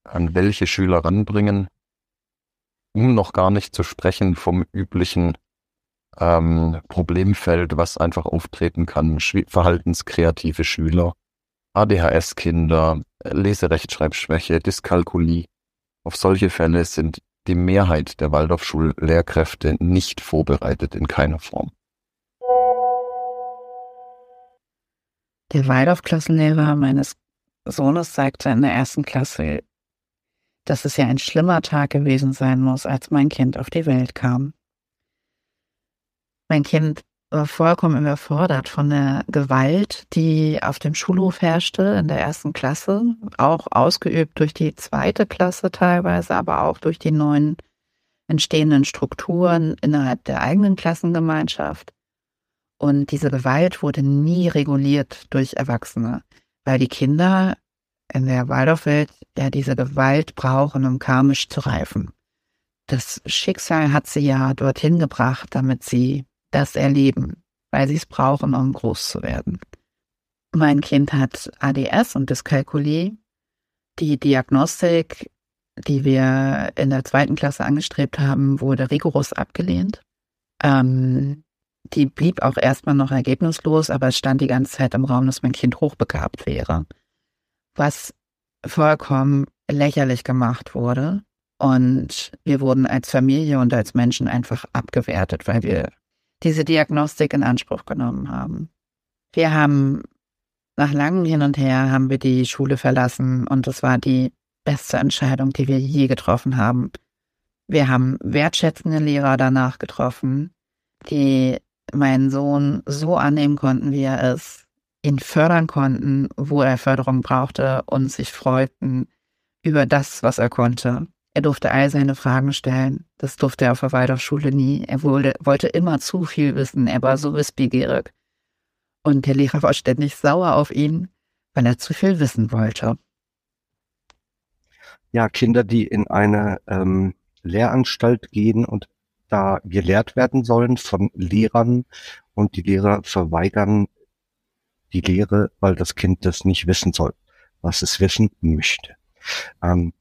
an welche Schüler ranbringen, um noch gar nicht zu sprechen vom üblichen ähm, Problemfeld, was einfach auftreten kann. Schw verhaltenskreative Schüler, ADHS-Kinder, Leserechtschreibschwäche, Dyskalkulie. Auf solche Fälle sind die Mehrheit der Waldorfschullehrkräfte nicht vorbereitet in keiner Form. Der Waldorfklassenlehrer meines Sohnes sagte in der ersten Klasse, dass es ja ein schlimmer Tag gewesen sein muss, als mein Kind auf die Welt kam. Mein Kind vollkommen überfordert von der Gewalt, die auf dem Schulhof herrschte in der ersten Klasse, auch ausgeübt durch die zweite Klasse teilweise, aber auch durch die neuen entstehenden Strukturen innerhalb der eigenen Klassengemeinschaft. Und diese Gewalt wurde nie reguliert durch Erwachsene, weil die Kinder in der Waldorfwelt ja diese Gewalt brauchen, um karmisch zu reifen. Das Schicksal hat sie ja dorthin gebracht, damit sie das erleben, weil sie es brauchen, um groß zu werden. Mein Kind hat ADS und Dyskalkulie. Die Diagnostik, die wir in der zweiten Klasse angestrebt haben, wurde rigoros abgelehnt. Ähm, die blieb auch erstmal noch ergebnislos, aber es stand die ganze Zeit im Raum, dass mein Kind hochbegabt wäre. Was vollkommen lächerlich gemacht wurde. Und wir wurden als Familie und als Menschen einfach abgewertet, weil wir diese Diagnostik in Anspruch genommen haben. Wir haben nach langem Hin und Her haben wir die Schule verlassen und das war die beste Entscheidung, die wir je getroffen haben. Wir haben wertschätzende Lehrer danach getroffen, die meinen Sohn so annehmen konnten, wie er ist, ihn fördern konnten, wo er Förderung brauchte und sich freuten über das, was er konnte. Er durfte all seine Fragen stellen. Das durfte er auf der Waldorfschule nie. Er wollte, wollte immer zu viel wissen. Er war so wissbegierig. Und der Lehrer war ständig sauer auf ihn, weil er zu viel wissen wollte. Ja, Kinder, die in eine ähm, Lehranstalt gehen und da gelehrt werden sollen von Lehrern und die Lehrer verweigern die Lehre, weil das Kind das nicht wissen soll, was es wissen möchte. Ähm,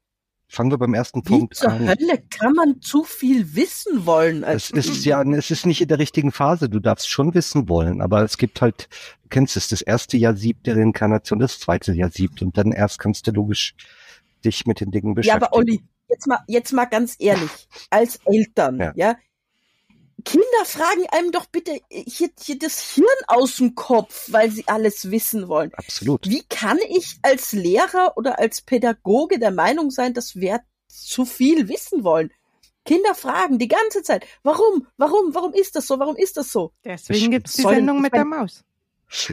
fangen wir beim ersten Wie Punkt zur an. Hölle kann man zu viel wissen wollen? Es ist ja, es ist nicht in der richtigen Phase. Du darfst schon wissen wollen, aber es gibt halt, du kennst es, das erste Jahr siebt der Reinkarnation, das zweite Jahr siebt und dann erst kannst du logisch dich mit den Dingen Ja, beschäftigen. aber Olli, jetzt mal, jetzt mal ganz ehrlich, als Eltern, Ja. ja. Kinder fragen einem doch bitte hier, hier das Hirn aus dem Kopf, weil sie alles wissen wollen. Absolut. Wie kann ich als Lehrer oder als Pädagoge der Meinung sein, dass wir zu viel wissen wollen? Kinder fragen die ganze Zeit, warum, warum, warum ist das so, warum ist das so? Deswegen gibt's die Soll- Sendung mit der Maus.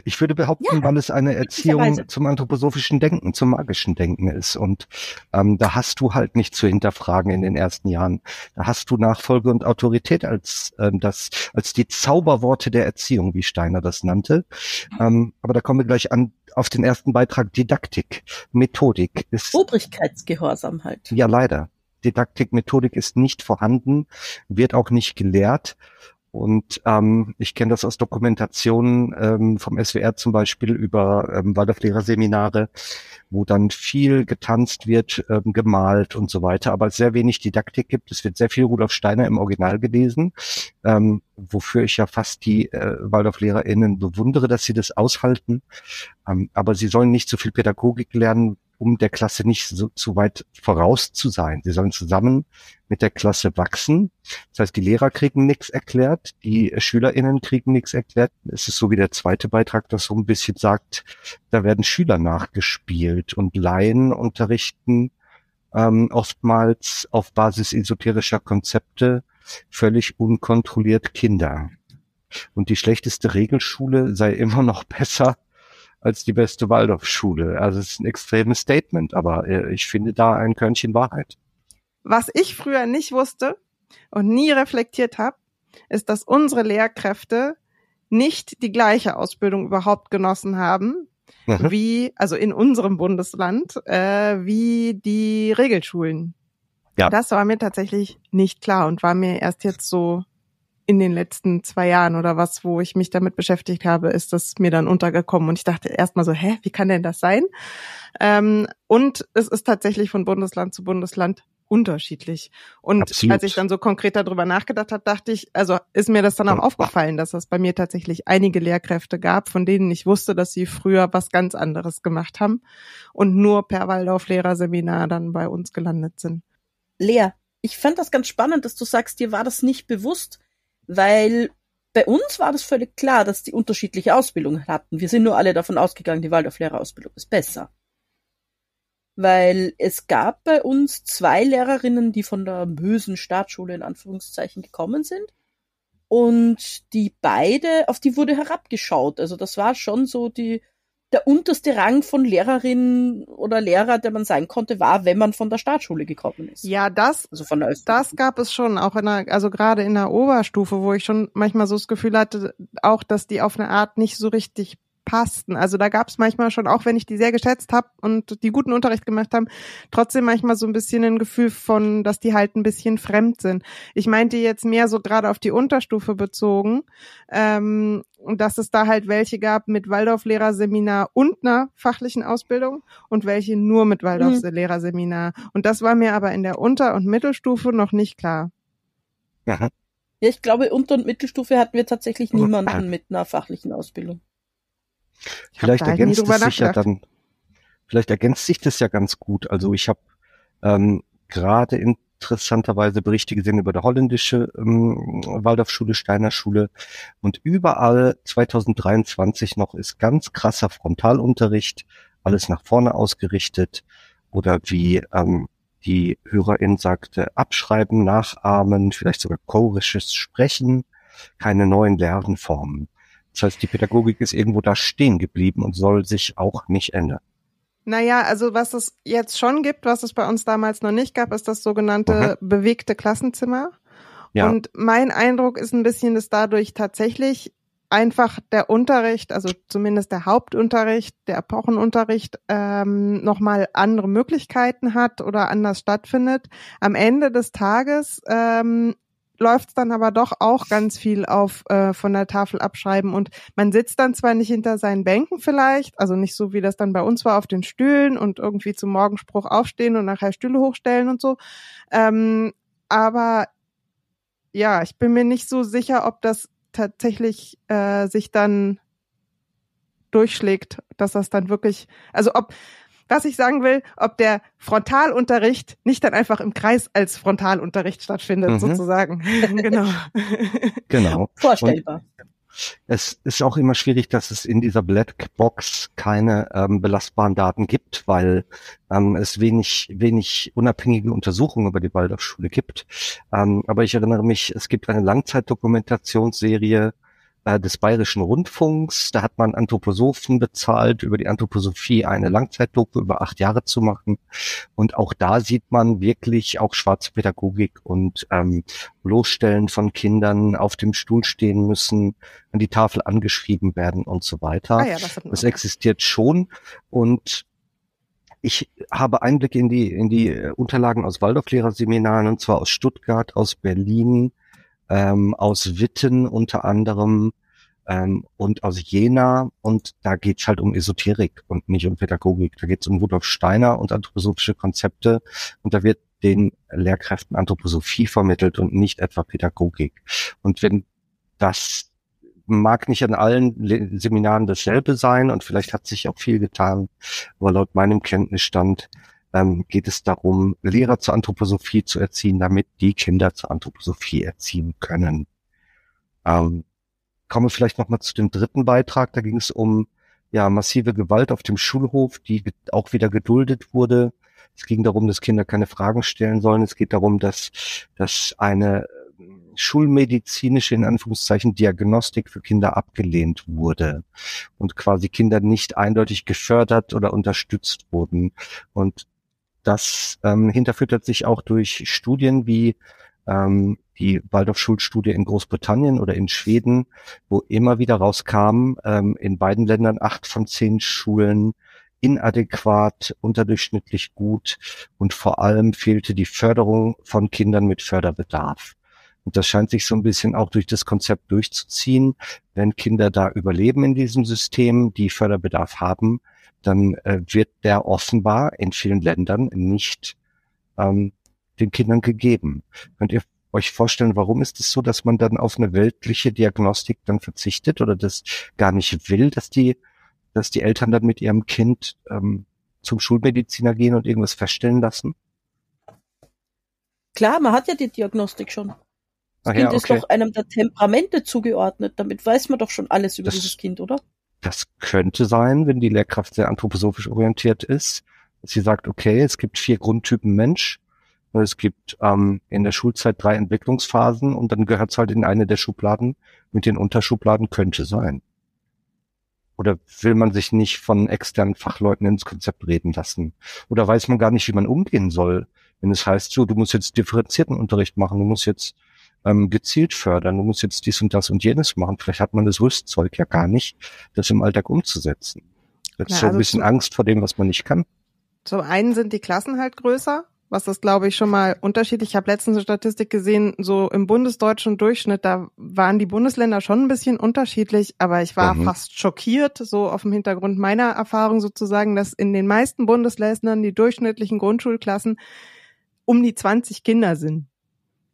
Ich würde behaupten, weil es eine Erziehung zum anthroposophischen Denken, zum magischen Denken ist. Und ähm, da hast du halt nicht zu hinterfragen in den ersten Jahren. Da hast du Nachfolge und Autorität als ähm, das, als die Zauberworte der Erziehung, wie Steiner das nannte. Ähm, aber da kommen wir gleich an auf den ersten Beitrag. Didaktik, Methodik ist Obrigkeitsgehorsam halt. ja leider. Didaktik, Methodik ist nicht vorhanden, wird auch nicht gelehrt. Und ähm, ich kenne das aus Dokumentationen ähm, vom SWR zum Beispiel über ähm, Waldorflehrerseminare, wo dann viel getanzt wird, ähm, gemalt und so weiter, aber es sehr wenig Didaktik gibt. Es wird sehr viel Rudolf Steiner im Original gelesen, ähm, wofür ich ja fast die äh, WaldorflehrerInnen bewundere, dass sie das aushalten. Ähm, aber sie sollen nicht so viel Pädagogik lernen, um der Klasse nicht so zu weit voraus zu sein. Sie sollen zusammen mit der Klasse wachsen. Das heißt, die Lehrer kriegen nichts erklärt, die SchülerInnen kriegen nichts erklärt. Es ist so wie der zweite Beitrag, das so ein bisschen sagt, da werden Schüler nachgespielt und Laien unterrichten ähm, oftmals auf Basis esoterischer Konzepte völlig unkontrolliert Kinder. Und die schlechteste Regelschule sei immer noch besser als die beste Waldorfschule. Also es ist ein extremes Statement, aber äh, ich finde da ein Körnchen Wahrheit. Was ich früher nicht wusste und nie reflektiert habe, ist, dass unsere Lehrkräfte nicht die gleiche Ausbildung überhaupt genossen haben, mhm. wie, also in unserem Bundesland, äh, wie die Regelschulen. Ja. Das war mir tatsächlich nicht klar und war mir erst jetzt so in den letzten zwei Jahren oder was, wo ich mich damit beschäftigt habe, ist das mir dann untergekommen. Und ich dachte erstmal so, hä, wie kann denn das sein? Ähm, und es ist tatsächlich von Bundesland zu Bundesland unterschiedlich. Und Absolut. als ich dann so konkret darüber nachgedacht habe, dachte ich, also ist mir das dann auch aufgefallen, dass es bei mir tatsächlich einige Lehrkräfte gab, von denen ich wusste, dass sie früher was ganz anderes gemacht haben und nur per Waldorf-Lehrerseminar dann bei uns gelandet sind. Lea, ich fand das ganz spannend, dass du sagst, dir war das nicht bewusst, weil bei uns war das völlig klar, dass die unterschiedliche Ausbildungen hatten. Wir sind nur alle davon ausgegangen, die Waldorf-Lehrerausbildung ist besser. Weil es gab bei uns zwei Lehrerinnen, die von der bösen Staatsschule in Anführungszeichen gekommen sind. Und die beide, auf die wurde herabgeschaut. Also das war schon so die, der unterste Rang von Lehrerin oder Lehrer, der man sein konnte, war, wenn man von der Staatsschule gekommen ist. Ja, das, also von der das gab es schon, auch in der, also gerade in der Oberstufe, wo ich schon manchmal so das Gefühl hatte, auch, dass die auf eine Art nicht so richtig passten. Also da gab es manchmal schon, auch wenn ich die sehr geschätzt habe und die guten Unterricht gemacht haben, trotzdem manchmal so ein bisschen ein Gefühl von, dass die halt ein bisschen fremd sind. Ich meinte jetzt mehr so gerade auf die Unterstufe bezogen, ähm, dass es da halt welche gab mit Waldorf-Lehrerseminar und einer fachlichen Ausbildung und welche nur mit Waldorf-Lehrerseminar. Und das war mir aber in der Unter- und Mittelstufe noch nicht klar. Ja. Ja, ich glaube, Unter- und Mittelstufe hatten wir tatsächlich niemanden mit einer fachlichen Ausbildung. Vielleicht halt ergänzt es sich ja dann, vielleicht ergänzt sich das ja ganz gut. Also ich habe ähm, gerade interessanterweise Berichte gesehen über der holländische ähm, Waldorfschule, Steiner Schule und überall 2023 noch ist ganz krasser Frontalunterricht, alles nach vorne ausgerichtet oder wie ähm, die Hörerin sagte, abschreiben, nachahmen, vielleicht sogar chorisches Sprechen, keine neuen Lernformen. Das heißt, die Pädagogik ist irgendwo da stehen geblieben und soll sich auch nicht ändern. Naja, also was es jetzt schon gibt, was es bei uns damals noch nicht gab, ist das sogenannte mhm. bewegte Klassenzimmer. Ja. Und mein Eindruck ist ein bisschen, dass dadurch tatsächlich einfach der Unterricht, also zumindest der Hauptunterricht, der Epochenunterricht, ähm, nochmal andere Möglichkeiten hat oder anders stattfindet. Am Ende des Tages ähm, läuft dann aber doch auch ganz viel auf äh, von der Tafel abschreiben. Und man sitzt dann zwar nicht hinter seinen Bänken vielleicht, also nicht so wie das dann bei uns war auf den Stühlen und irgendwie zum Morgenspruch aufstehen und nachher Stühle hochstellen und so, ähm, aber ja, ich bin mir nicht so sicher, ob das tatsächlich äh, sich dann durchschlägt, dass das dann wirklich, also ob was ich sagen will, ob der Frontalunterricht nicht dann einfach im Kreis als Frontalunterricht stattfindet, mhm. sozusagen. genau. Genau. Vorstellbar. Und es ist auch immer schwierig, dass es in dieser Blackbox keine ähm, belastbaren Daten gibt, weil ähm, es wenig, wenig unabhängige Untersuchungen über die Waldorfschule gibt. Ähm, aber ich erinnere mich, es gibt eine Langzeitdokumentationsserie des Bayerischen Rundfunks. Da hat man Anthroposophen bezahlt, über die Anthroposophie eine Langzeitdoku über acht Jahre zu machen. Und auch da sieht man wirklich auch schwarze Pädagogik und ähm, Bloßstellen von Kindern auf dem Stuhl stehen müssen, an die Tafel angeschrieben werden und so weiter. Ah ja, das, das existiert schon und ich habe Einblick in die, in die Unterlagen aus Waldorflehrerseminaren, und zwar aus Stuttgart, aus Berlin, ähm, aus Witten unter anderem ähm, und aus Jena. Und da geht's halt um Esoterik und nicht um Pädagogik. Da geht's um Rudolf Steiner und anthroposophische Konzepte. Und da wird den Lehrkräften Anthroposophie vermittelt und nicht etwa Pädagogik. Und wenn das mag nicht an allen Seminaren dasselbe sein und vielleicht hat sich auch viel getan, aber laut meinem Kenntnisstand ähm, geht es darum, Lehrer zur Anthroposophie zu erziehen, damit die Kinder zur Anthroposophie erziehen können. Ähm, komme vielleicht nochmal zu dem dritten Beitrag. Da ging es um ja massive Gewalt auf dem Schulhof, die auch wieder geduldet wurde. Es ging darum, dass Kinder keine Fragen stellen sollen. Es geht darum, dass, dass eine schulmedizinische, in Anführungszeichen, Diagnostik für Kinder abgelehnt wurde und quasi Kinder nicht eindeutig gefördert oder unterstützt wurden. Und das ähm, hinterfüttert sich auch durch Studien wie ähm, die Waldorf-Schulstudie in Großbritannien oder in Schweden, wo immer wieder rauskam, ähm, in beiden Ländern acht von zehn Schulen inadäquat, unterdurchschnittlich gut und vor allem fehlte die Förderung von Kindern mit Förderbedarf. Und das scheint sich so ein bisschen auch durch das Konzept durchzuziehen. Wenn Kinder da überleben in diesem System, die Förderbedarf haben, dann äh, wird der offenbar in vielen Ländern nicht ähm, den Kindern gegeben. Könnt ihr euch vorstellen, warum ist es so, dass man dann auf eine weltliche Diagnostik dann verzichtet oder das gar nicht will, dass die, dass die Eltern dann mit ihrem Kind ähm, zum Schulmediziner gehen und irgendwas feststellen lassen? Klar, man hat ja die Diagnostik schon. Das Ach Kind ja, ist okay. doch einem der Temperamente zugeordnet. Damit weiß man doch schon alles über Das- dieses Kind, oder? Das könnte sein, wenn die Lehrkraft sehr anthroposophisch orientiert ist. Sie sagt, okay, es gibt vier Grundtypen Mensch. Es gibt ähm, in der Schulzeit drei Entwicklungsphasen und dann gehört es halt in eine der Schubladen. Mit den Unterschubladen könnte sein. Oder will man sich nicht von externen Fachleuten ins Konzept reden lassen? Oder weiß man gar nicht, wie man umgehen soll, wenn es heißt, so, du musst jetzt differenzierten Unterricht machen, du musst jetzt ähm, gezielt fördern, du musst jetzt dies und das und jenes machen. Vielleicht hat man das Rüstzeug ja gar nicht, das im Alltag umzusetzen. Jetzt Ja, so ein also bisschen zu- Angst vor dem, was man nicht kann. Zum einen sind die Klassen halt größer, was das glaube ich schon mal unterschiedlich. Ich habe letztens eine Statistik gesehen, so im bundesdeutschen Durchschnitt, da waren die Bundesländer schon ein bisschen unterschiedlich, aber ich war Mhm. fast schockiert, so auf dem Hintergrund meiner Erfahrung sozusagen, dass in den meisten Bundesländern die durchschnittlichen Grundschulklassen um die 20 Kinder sind.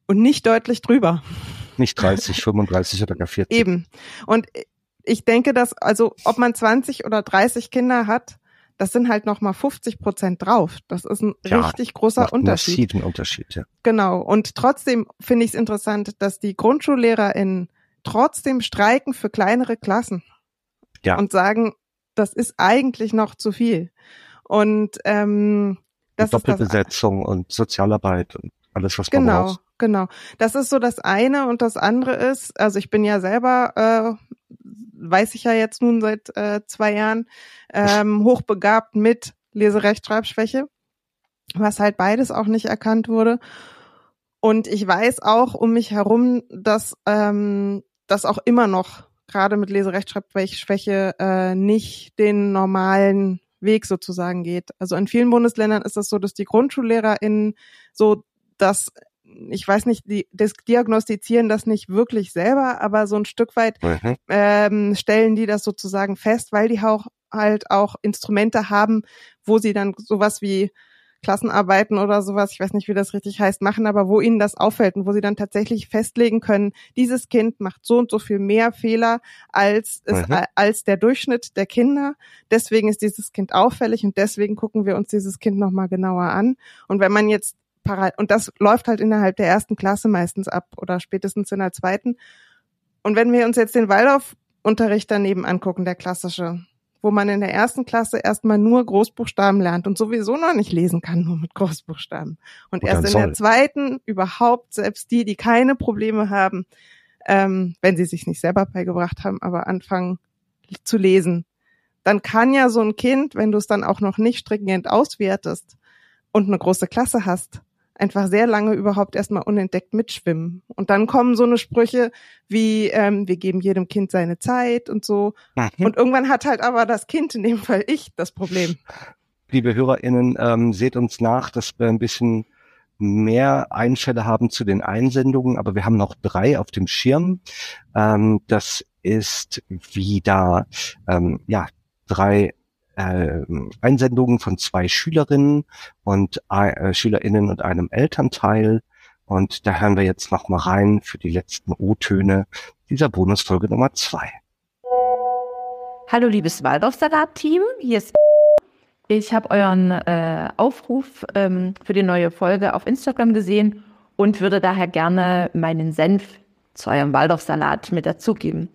Und nicht deutlich drüber. Nicht 30, 35 oder gar 40. Eben. Und ich denke, dass, also, ob man 20 oder 30 Kinder hat, das sind halt nochmal 50 Prozent drauf. Das ist ein Ja, richtig großer Unterschied. massiven Unterschied, ja. Genau. Und trotzdem finde ich es interessant, dass die GrundschullehrerInnen trotzdem streiken für kleinere Klassen. Ja. Und sagen, das ist eigentlich noch zu viel. Und ähm, das ist das Doppelbesetzung und Sozialarbeit und alles, was man Genau, braucht. genau. Das ist so das eine und das andere ist, also ich bin ja selber, äh, weiß ich ja jetzt nun seit äh, zwei Jahren, ähm, hochbegabt mit Leserechtschreibschwäche, was halt beides auch nicht erkannt wurde. Und ich weiß auch um mich herum, dass ähm, das auch immer noch gerade mit Leserechtschreibschwäche äh, nicht den normalen Weg sozusagen geht. Also in vielen Bundesländern ist es so, dass die GrundschullehrerInnen so das, ich weiß nicht, die diagnostizieren das nicht wirklich selber, aber so ein Stück weit Mhm. ähm, stellen die das sozusagen fest, weil die auch halt auch Instrumente haben, wo sie dann sowas wie Klassenarbeiten oder sowas, ich weiß nicht, wie das richtig heißt, machen, aber wo ihnen das auffällt und wo sie dann tatsächlich festlegen können, dieses Kind macht so und so viel mehr Fehler als es, Mhm. als der Durchschnitt der Kinder. Deswegen ist dieses Kind auffällig und deswegen gucken wir uns dieses Kind nochmal genauer an. Und wenn man jetzt parallel, und das läuft halt innerhalb der ersten Klasse meistens ab oder spätestens in der zweiten. Und wenn wir uns jetzt den Waldorf-Unterricht daneben angucken, der klassische, wo man in der ersten Klasse erstmal nur Großbuchstaben lernt und sowieso noch nicht lesen kann, nur mit Großbuchstaben. Und Und erst in der zweiten überhaupt, selbst die, die keine Probleme haben, ähm, wenn sie sich nicht selber beigebracht haben, aber anfangen zu lesen, dann kann ja so ein Kind, wenn du es dann auch noch nicht stringent auswertest und eine große Klasse hast, einfach sehr lange überhaupt erstmal unentdeckt mitschwimmen. Und dann kommen so eine Sprüche wie, ähm, wir geben jedem Kind seine Zeit und so. Mhm. Und irgendwann hat halt aber das Kind, in dem Fall ich, das Problem. Liebe HörerInnen, ähm, seht uns nach, dass wir ein bisschen mehr Einfälle haben zu den Einsendungen, aber wir haben noch drei auf dem Schirm. Ähm, das ist wieder ähm, ja drei äh, Einsendungen von zwei Schülerinnen und äh, SchülerInnen und einem Elternteil. Und da hören wir jetzt noch mal rein für die letzten O-Töne dieser Bonusfolge Nummer zwei. Hallo liebes Waldorf-Salat-Team, hier ist ich habe euren äh, Aufruf ähm, für die neue Folge auf Instagram gesehen und würde daher gerne meinen Senf zu eurem Waldorf-Salat mit dazugeben.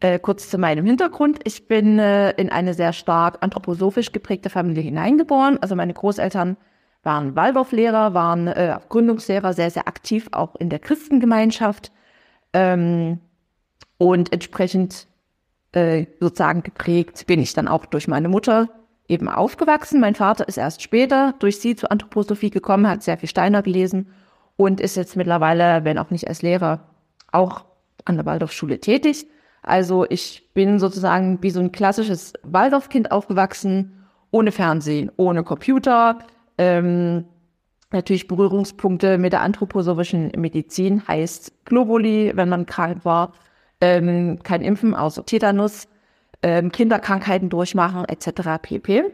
Äh, kurz zu meinem Hintergrund. Ich bin äh, in eine sehr stark anthroposophisch geprägte Familie hineingeboren. Also meine Großeltern waren Waldorflehrer, waren äh, Gründungslehrer, sehr, sehr aktiv auch in der Christengemeinschaft ähm, und entsprechend äh, sozusagen geprägt bin ich dann auch durch meine Mutter eben aufgewachsen. Mein Vater ist erst später durch sie zur Anthroposophie gekommen, hat sehr viel Steiner gelesen und ist jetzt mittlerweile, wenn auch nicht als Lehrer, auch an der Waldorfschule tätig. Also ich bin sozusagen wie so ein klassisches Waldorfkind aufgewachsen, ohne Fernsehen, ohne Computer. Ähm, natürlich Berührungspunkte mit der anthroposophischen Medizin heißt Globuli, wenn man krank war, ähm, kein Impfen außer Tetanus, ähm, Kinderkrankheiten durchmachen etc. pp.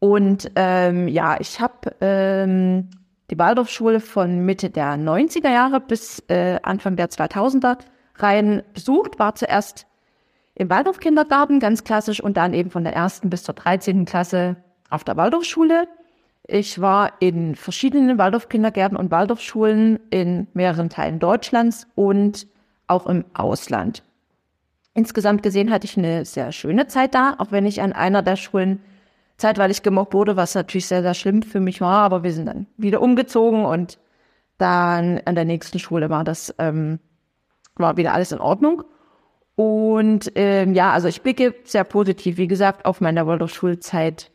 Und ähm, ja, ich habe ähm, die Waldorfschule von Mitte der 90er Jahre bis äh, Anfang der 2000er rein besucht, war zuerst im Waldorf-Kindergarten, ganz klassisch, und dann eben von der ersten bis zur 13. Klasse auf der Waldorfschule. Ich war in verschiedenen Waldorf-Kindergärten und Waldorfschulen in mehreren Teilen Deutschlands und auch im Ausland. Insgesamt gesehen hatte ich eine sehr schöne Zeit da, auch wenn ich an einer der Schulen zeitweilig gemobbt wurde, was natürlich sehr, sehr schlimm für mich war, aber wir sind dann wieder umgezogen und dann an der nächsten Schule war das ähm, war wieder alles in Ordnung. Und ähm, ja, also ich blicke sehr positiv, wie gesagt, auf meine Waldorf-Schulzeit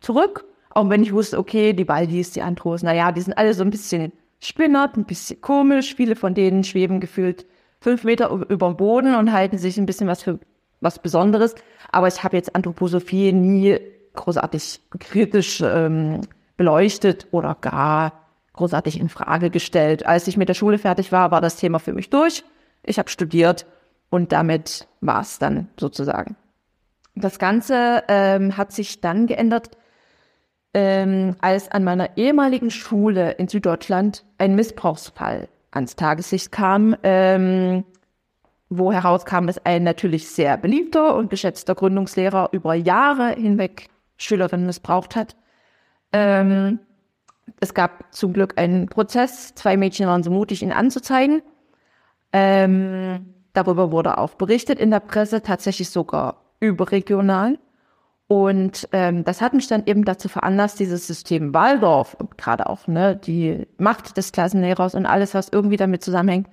zurück. Auch wenn ich wusste, okay, die Baldis, die Andros, naja, die sind alle so ein bisschen spinnert, ein bisschen komisch. Viele von denen schweben gefühlt fünf Meter über dem Boden und halten sich ein bisschen was für was Besonderes. Aber ich habe jetzt Anthroposophie nie großartig kritisch ähm, beleuchtet oder gar großartig in Frage gestellt. Als ich mit der Schule fertig war, war das Thema für mich durch. Ich habe studiert und damit war es dann sozusagen. Das Ganze ähm, hat sich dann geändert, ähm, als an meiner ehemaligen Schule in Süddeutschland ein Missbrauchsfall ans Tageslicht kam, ähm, wo herauskam, dass ein natürlich sehr beliebter und geschätzter Gründungslehrer über Jahre hinweg Schülerinnen missbraucht hat. Ähm, es gab zum Glück einen Prozess. Zwei Mädchen waren so mutig, ihn anzuzeigen. Ähm, darüber wurde auch berichtet in der Presse, tatsächlich sogar überregional. Und ähm, das hat mich dann eben dazu veranlasst, dieses System Waldorf gerade auch ne, die Macht des Klassenlehrers und alles, was irgendwie damit zusammenhängt,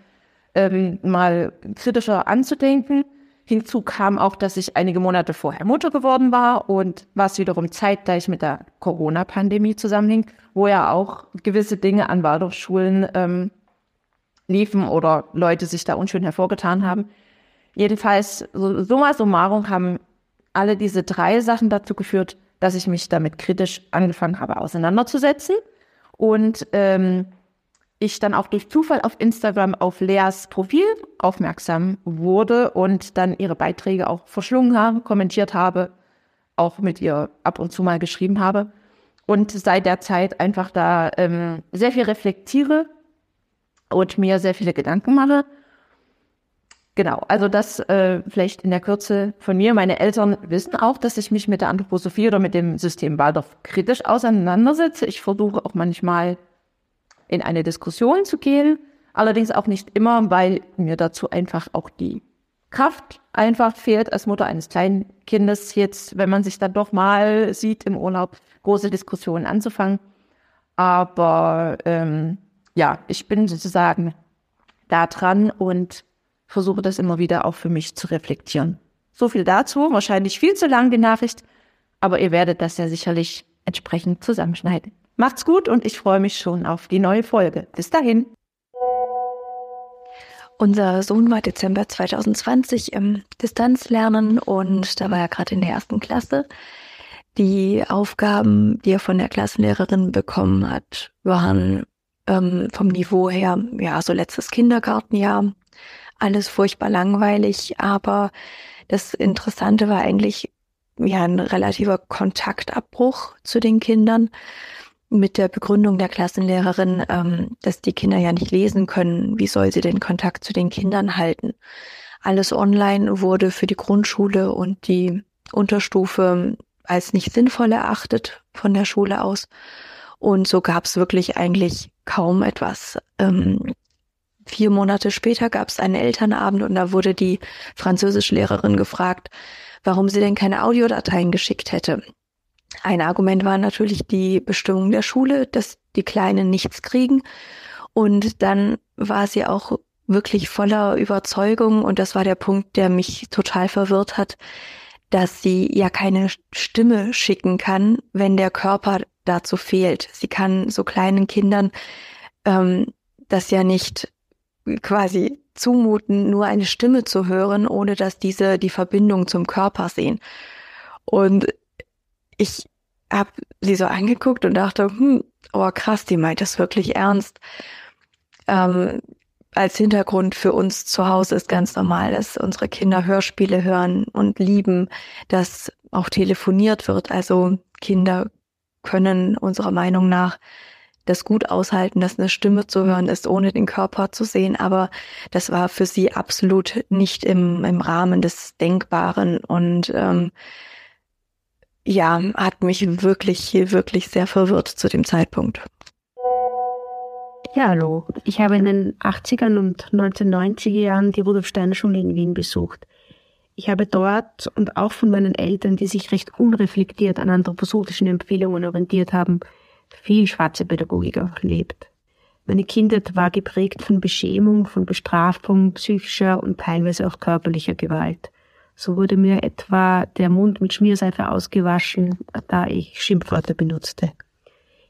ähm, mal kritischer anzudenken. Hinzu kam auch, dass ich einige Monate vorher Mutter geworden war und was wiederum zeitgleich mit der Corona-Pandemie zusammenhing, wo ja auch gewisse Dinge an Waldorfschulen ähm, liefen oder Leute sich da unschön hervorgetan haben. Jedenfalls, so, summa summarum haben alle diese drei Sachen dazu geführt, dass ich mich damit kritisch angefangen habe auseinanderzusetzen und ähm, ich dann auch durch Zufall auf Instagram auf Leas Profil aufmerksam wurde und dann ihre Beiträge auch verschlungen habe, kommentiert habe, auch mit ihr ab und zu mal geschrieben habe und seit der Zeit einfach da ähm, sehr viel reflektiere und mir sehr viele Gedanken mache. Genau, also das äh, vielleicht in der Kürze von mir. Meine Eltern wissen auch, dass ich mich mit der Anthroposophie oder mit dem System Waldorf kritisch auseinandersetze. Ich versuche auch manchmal in eine Diskussion zu gehen. Allerdings auch nicht immer, weil mir dazu einfach auch die Kraft einfach fehlt als Mutter eines kleinen Kindes jetzt, wenn man sich dann doch mal sieht im Urlaub, große Diskussionen anzufangen. Aber ähm, ja, ich bin sozusagen da dran und versuche das immer wieder auch für mich zu reflektieren. So viel dazu, wahrscheinlich viel zu lang die Nachricht, aber ihr werdet das ja sicherlich entsprechend zusammenschneiden. Macht's gut und ich freue mich schon auf die neue Folge. Bis dahin. Unser Sohn war Dezember 2020 im Distanzlernen und da war er gerade in der ersten Klasse. Die Aufgaben, die er von der Klassenlehrerin bekommen hat, waren ähm, vom Niveau her, ja, so letztes Kindergartenjahr. Alles furchtbar langweilig, aber das Interessante war eigentlich ja ein relativer Kontaktabbruch zu den Kindern mit der Begründung der Klassenlehrerin, ähm, dass die Kinder ja nicht lesen können. Wie soll sie den Kontakt zu den Kindern halten? Alles online wurde für die Grundschule und die Unterstufe als nicht sinnvoll erachtet von der Schule aus. Und so gab es wirklich eigentlich kaum etwas. Ähm, vier Monate später gab es einen Elternabend und da wurde die Französischlehrerin gefragt, warum sie denn keine Audiodateien geschickt hätte. Ein Argument war natürlich die Bestimmung der Schule, dass die Kleinen nichts kriegen. Und dann war sie auch wirklich voller Überzeugung, und das war der Punkt, der mich total verwirrt hat, dass sie ja keine Stimme schicken kann, wenn der Körper dazu fehlt. Sie kann so kleinen Kindern ähm, das ja nicht quasi zumuten, nur eine Stimme zu hören, ohne dass diese die Verbindung zum Körper sehen. Und ich habe sie so angeguckt und dachte, hm, oh krass, die meint das wirklich ernst. Ähm, als Hintergrund für uns zu Hause ist ganz normal, dass unsere Kinder Hörspiele hören und lieben, dass auch telefoniert wird. Also Kinder können unserer Meinung nach das gut aushalten, dass eine Stimme zu hören ist, ohne den Körper zu sehen. Aber das war für sie absolut nicht im, im Rahmen des Denkbaren und ähm, ja, hat mich wirklich, wirklich sehr verwirrt zu dem Zeitpunkt. Ja, hallo. Ich habe in den 80ern und 1990er Jahren die Rudolf Steiner Schule in Wien besucht. Ich habe dort und auch von meinen Eltern, die sich recht unreflektiert an anthroposophischen Empfehlungen orientiert haben, viel schwarze Pädagogik erlebt. Meine Kindheit war geprägt von Beschämung, von Bestrafung, psychischer und teilweise auch körperlicher Gewalt. So wurde mir etwa der Mund mit Schmierseife ausgewaschen, da ich Schimpfwörter benutzte.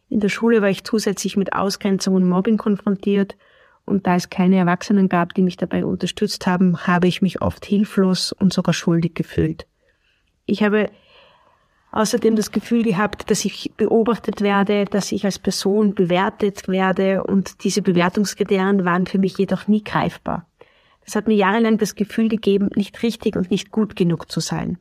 In der Schule war ich zusätzlich mit Ausgrenzung und Mobbing konfrontiert und da es keine Erwachsenen gab, die mich dabei unterstützt haben, habe ich mich oft hilflos und sogar schuldig gefühlt. Ich habe außerdem das Gefühl gehabt, dass ich beobachtet werde, dass ich als Person bewertet werde und diese Bewertungskriterien waren für mich jedoch nie greifbar. Das hat mir jahrelang das Gefühl gegeben, nicht richtig und nicht gut genug zu sein.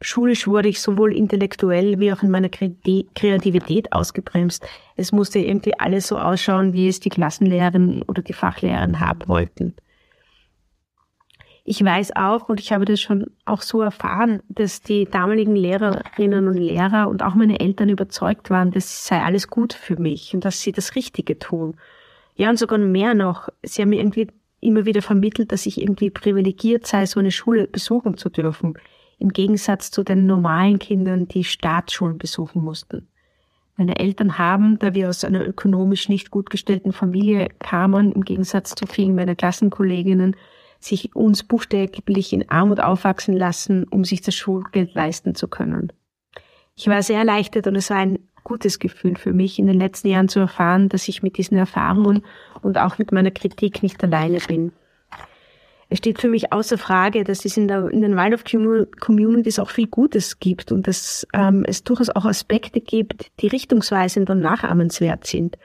Schulisch wurde ich sowohl intellektuell wie auch in meiner Kreativität ausgebremst. Es musste irgendwie alles so ausschauen, wie es die Klassenlehrerin oder die Fachlehrerin haben wollten. Ich weiß auch, und ich habe das schon auch so erfahren, dass die damaligen Lehrerinnen und Lehrer und auch meine Eltern überzeugt waren, das sei alles gut für mich und dass sie das Richtige tun. Ja, und sogar mehr noch. Sie haben mir irgendwie immer wieder vermittelt, dass ich irgendwie privilegiert sei, so eine Schule besuchen zu dürfen. Im Gegensatz zu den normalen Kindern, die Staatsschulen besuchen mussten. Meine Eltern haben, da wir aus einer ökonomisch nicht gut gestellten Familie kamen, im Gegensatz zu vielen meiner Klassenkolleginnen, sich uns buchstäblich in Armut aufwachsen lassen, um sich das Schulgeld leisten zu können. Ich war sehr erleichtert und es war ein gutes Gefühl für mich, in den letzten Jahren zu erfahren, dass ich mit diesen Erfahrungen und auch mit meiner Kritik nicht alleine bin. Es steht für mich außer Frage, dass es in, der, in den Waldorf Communities auch viel Gutes gibt und dass ähm, es durchaus auch Aspekte gibt, die richtungsweisend und nachahmenswert sind.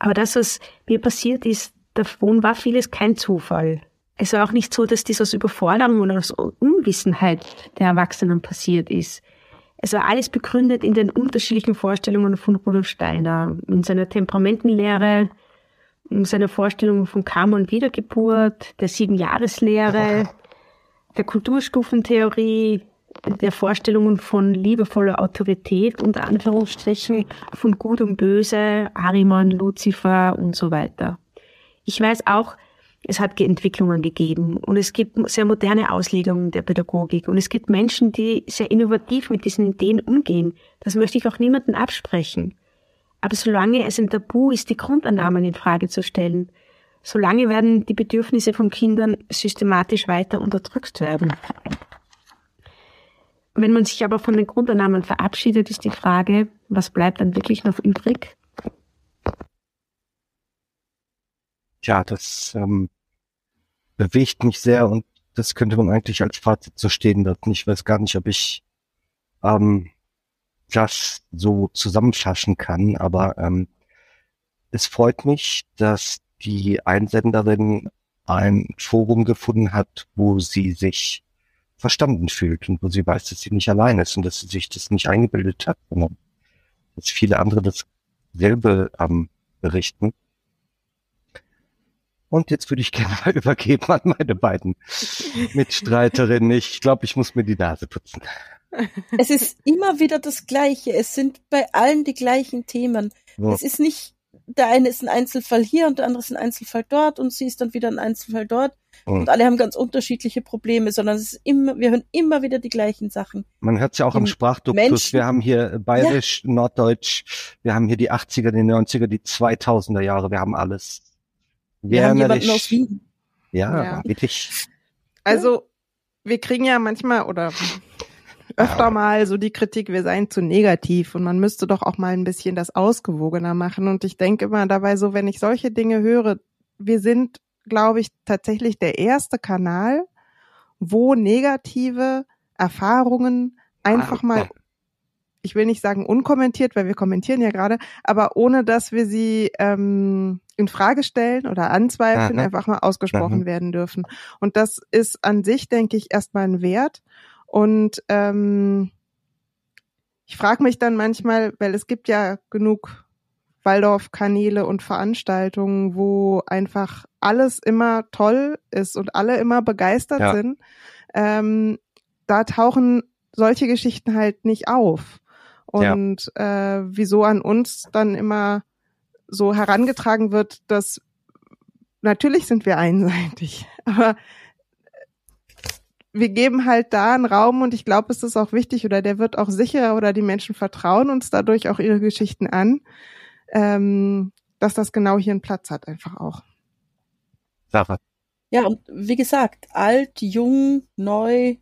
Aber das, was mir passiert ist, davon war vieles kein Zufall. Es war auch nicht so, dass dies aus Überforderung oder aus Unwissenheit der Erwachsenen passiert ist. Es war alles begründet in den unterschiedlichen Vorstellungen von Rudolf Steiner, in seiner Temperamentenlehre, in seiner Vorstellung von Karma und Wiedergeburt, der Siebenjahreslehre, der Kulturstufentheorie, der Vorstellungen von liebevoller Autorität, unter Anführungsstrichen, von Gut und Böse, Ariman, Luzifer und so weiter. Ich weiß auch, es hat Entwicklungen gegeben und es gibt sehr moderne Auslegungen der Pädagogik und es gibt Menschen, die sehr innovativ mit diesen Ideen umgehen. Das möchte ich auch niemandem absprechen. Aber solange es ein Tabu ist, die Grundannahmen in Frage zu stellen, solange werden die Bedürfnisse von Kindern systematisch weiter unterdrückt werden. Wenn man sich aber von den Grundannahmen verabschiedet, ist die Frage, was bleibt dann wirklich noch übrig? ja, das ähm, bewegt mich sehr und das könnte man eigentlich als Fazit so stehen lassen. Ich weiß gar nicht, ob ich ähm, das so zusammenfassen kann, aber ähm, es freut mich, dass die Einsenderin ein Forum gefunden hat, wo sie sich verstanden fühlt und wo sie weiß, dass sie nicht allein ist und dass sie sich das nicht eingebildet hat, sondern dass viele andere dasselbe ähm, berichten. Und jetzt würde ich gerne mal übergeben an meine beiden Mitstreiterinnen. Ich glaube, ich muss mir die Nase putzen. Es ist immer wieder das Gleiche. Es sind bei allen die gleichen Themen. Ja. Es ist nicht, der eine ist ein Einzelfall hier und der andere ist ein Einzelfall dort und sie ist dann wieder ein Einzelfall dort, mhm. und alle haben ganz unterschiedliche Probleme, sondern es ist immer, wir hören immer wieder die gleichen Sachen. Man hört es ja auch am Sprachduktus. Wir haben hier Bayerisch, ja. Norddeutsch, wir haben hier die 80er, die 90er, die 2000er Jahre, wir haben alles. Wir haben jemanden aus Wien. Ja, ja. wirklich. Also, wir kriegen ja manchmal oder öfter mal so die Kritik, wir seien zu negativ und man müsste doch auch mal ein bisschen das ausgewogener machen. Und ich denke immer dabei so, wenn ich solche Dinge höre, wir sind, glaube ich, tatsächlich der erste Kanal, wo negative Erfahrungen einfach mal, ich will nicht sagen unkommentiert, weil wir kommentieren ja gerade, aber ohne dass wir sie ähm, in Frage stellen oder anzweifeln, Aha. einfach mal ausgesprochen Aha. werden dürfen. Und das ist an sich, denke ich, erstmal ein Wert. Und ähm, ich frage mich dann manchmal, weil es gibt ja genug Waldorf-Kanäle und Veranstaltungen, wo einfach alles immer toll ist und alle immer begeistert ja. sind. Ähm, da tauchen solche Geschichten halt nicht auf. Und ja. äh, wieso an uns dann immer so herangetragen wird, dass natürlich sind wir einseitig, aber wir geben halt da einen Raum und ich glaube, es ist auch wichtig oder der wird auch sicher oder die Menschen vertrauen uns dadurch auch ihre Geschichten an, ähm, dass das genau hier einen Platz hat einfach auch. Sarah. Ja, und wie gesagt, alt, jung, neu.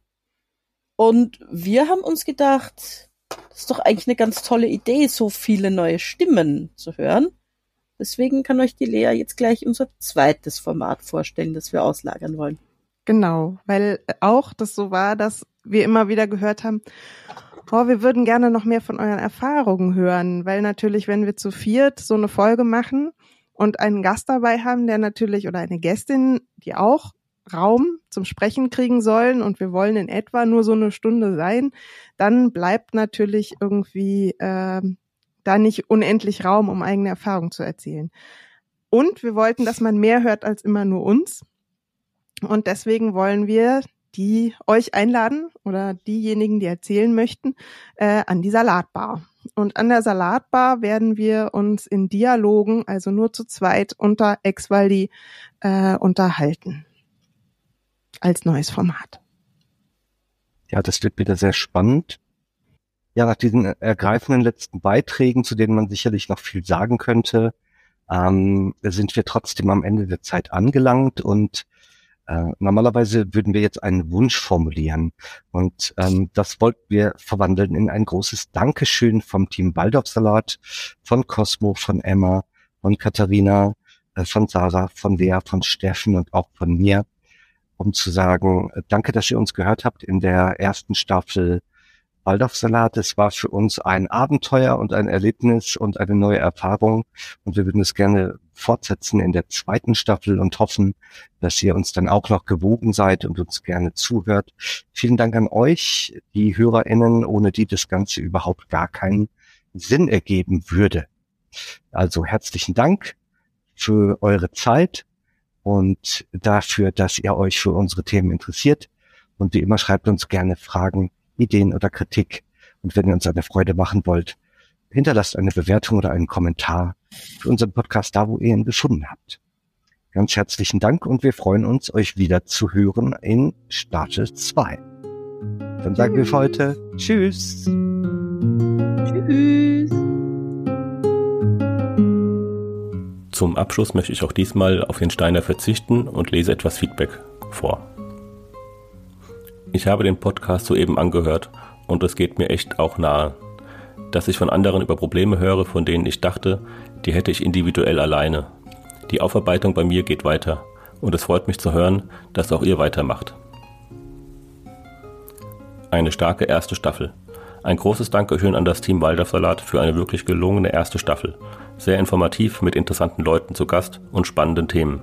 Und wir haben uns gedacht, das ist doch eigentlich eine ganz tolle Idee, so viele neue Stimmen zu hören. Deswegen kann euch die Lea jetzt gleich unser zweites Format vorstellen, das wir auslagern wollen. Genau, weil auch das so war, dass wir immer wieder gehört haben, oh, wir würden gerne noch mehr von euren Erfahrungen hören, weil natürlich, wenn wir zu viert so eine Folge machen und einen Gast dabei haben, der natürlich oder eine Gästin, die auch Raum zum Sprechen kriegen sollen und wir wollen in etwa nur so eine Stunde sein, dann bleibt natürlich irgendwie äh, da nicht unendlich Raum, um eigene Erfahrungen zu erzählen. Und wir wollten, dass man mehr hört als immer nur uns. Und deswegen wollen wir die euch einladen oder diejenigen, die erzählen möchten, äh, an die Salatbar. Und an der Salatbar werden wir uns in Dialogen, also nur zu zweit unter Exvaldi, äh, unterhalten. Als neues Format. Ja, das wird wieder sehr spannend ja, nach diesen ergreifenden letzten Beiträgen, zu denen man sicherlich noch viel sagen könnte, ähm, sind wir trotzdem am Ende der Zeit angelangt und äh, normalerweise würden wir jetzt einen Wunsch formulieren. Und ähm, das wollten wir verwandeln in ein großes Dankeschön vom Team Waldorfsalat, von Cosmo, von Emma, von Katharina, äh, von Sarah, von Lea, von Steffen und auch von mir, um zu sagen, äh, danke, dass ihr uns gehört habt in der ersten Staffel Waldorfsalat. Es war für uns ein Abenteuer und ein Erlebnis und eine neue Erfahrung. Und wir würden es gerne fortsetzen in der zweiten Staffel und hoffen, dass ihr uns dann auch noch gewogen seid und uns gerne zuhört. Vielen Dank an euch, die HörerInnen, ohne die das Ganze überhaupt gar keinen Sinn ergeben würde. Also herzlichen Dank für eure Zeit und dafür, dass ihr euch für unsere Themen interessiert. Und wie immer schreibt uns gerne Fragen Ideen oder Kritik. Und wenn ihr uns eine Freude machen wollt, hinterlasst eine Bewertung oder einen Kommentar für unseren Podcast da, wo ihr ihn gefunden habt. Ganz herzlichen Dank und wir freuen uns, euch wieder zu hören in Staffel 2. Dann sagen wir für heute Tschüss. Tschüss. Zum Abschluss möchte ich auch diesmal auf den Steiner verzichten und lese etwas Feedback vor. Ich habe den Podcast soeben angehört und es geht mir echt auch nahe. Dass ich von anderen über Probleme höre, von denen ich dachte, die hätte ich individuell alleine. Die Aufarbeitung bei mir geht weiter und es freut mich zu hören, dass auch ihr weitermacht. Eine starke erste Staffel. Ein großes Dankeschön an das Team Waldorfsalat für eine wirklich gelungene erste Staffel. Sehr informativ mit interessanten Leuten zu Gast und spannenden Themen.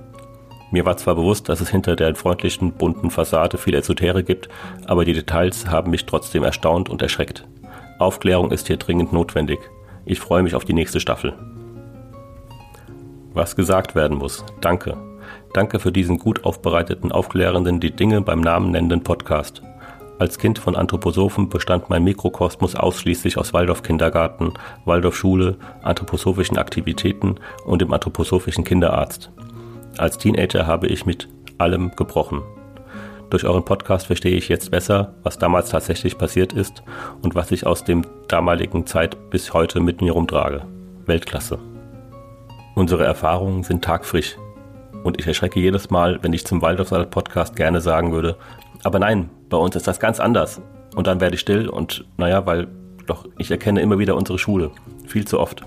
Mir war zwar bewusst, dass es hinter der freundlichen, bunten Fassade viel Esoterik gibt, aber die Details haben mich trotzdem erstaunt und erschreckt. Aufklärung ist hier dringend notwendig. Ich freue mich auf die nächste Staffel. Was gesagt werden muss. Danke. Danke für diesen gut aufbereiteten, aufklärenden, die Dinge beim Namen nennenden Podcast. Als Kind von Anthroposophen bestand mein Mikrokosmos ausschließlich aus Waldorf-Kindergarten, Waldorfschule, anthroposophischen Aktivitäten und dem anthroposophischen Kinderarzt. Als Teenager habe ich mit allem gebrochen. Durch euren Podcast verstehe ich jetzt besser, was damals tatsächlich passiert ist und was ich aus dem damaligen Zeit bis heute mit mir rumtrage. Weltklasse. Unsere Erfahrungen sind tagfrisch. Und ich erschrecke jedes Mal, wenn ich zum Waldorfsalat Podcast gerne sagen würde, aber nein, bei uns ist das ganz anders. Und dann werde ich still und naja, weil doch ich erkenne immer wieder unsere Schule. Viel zu oft.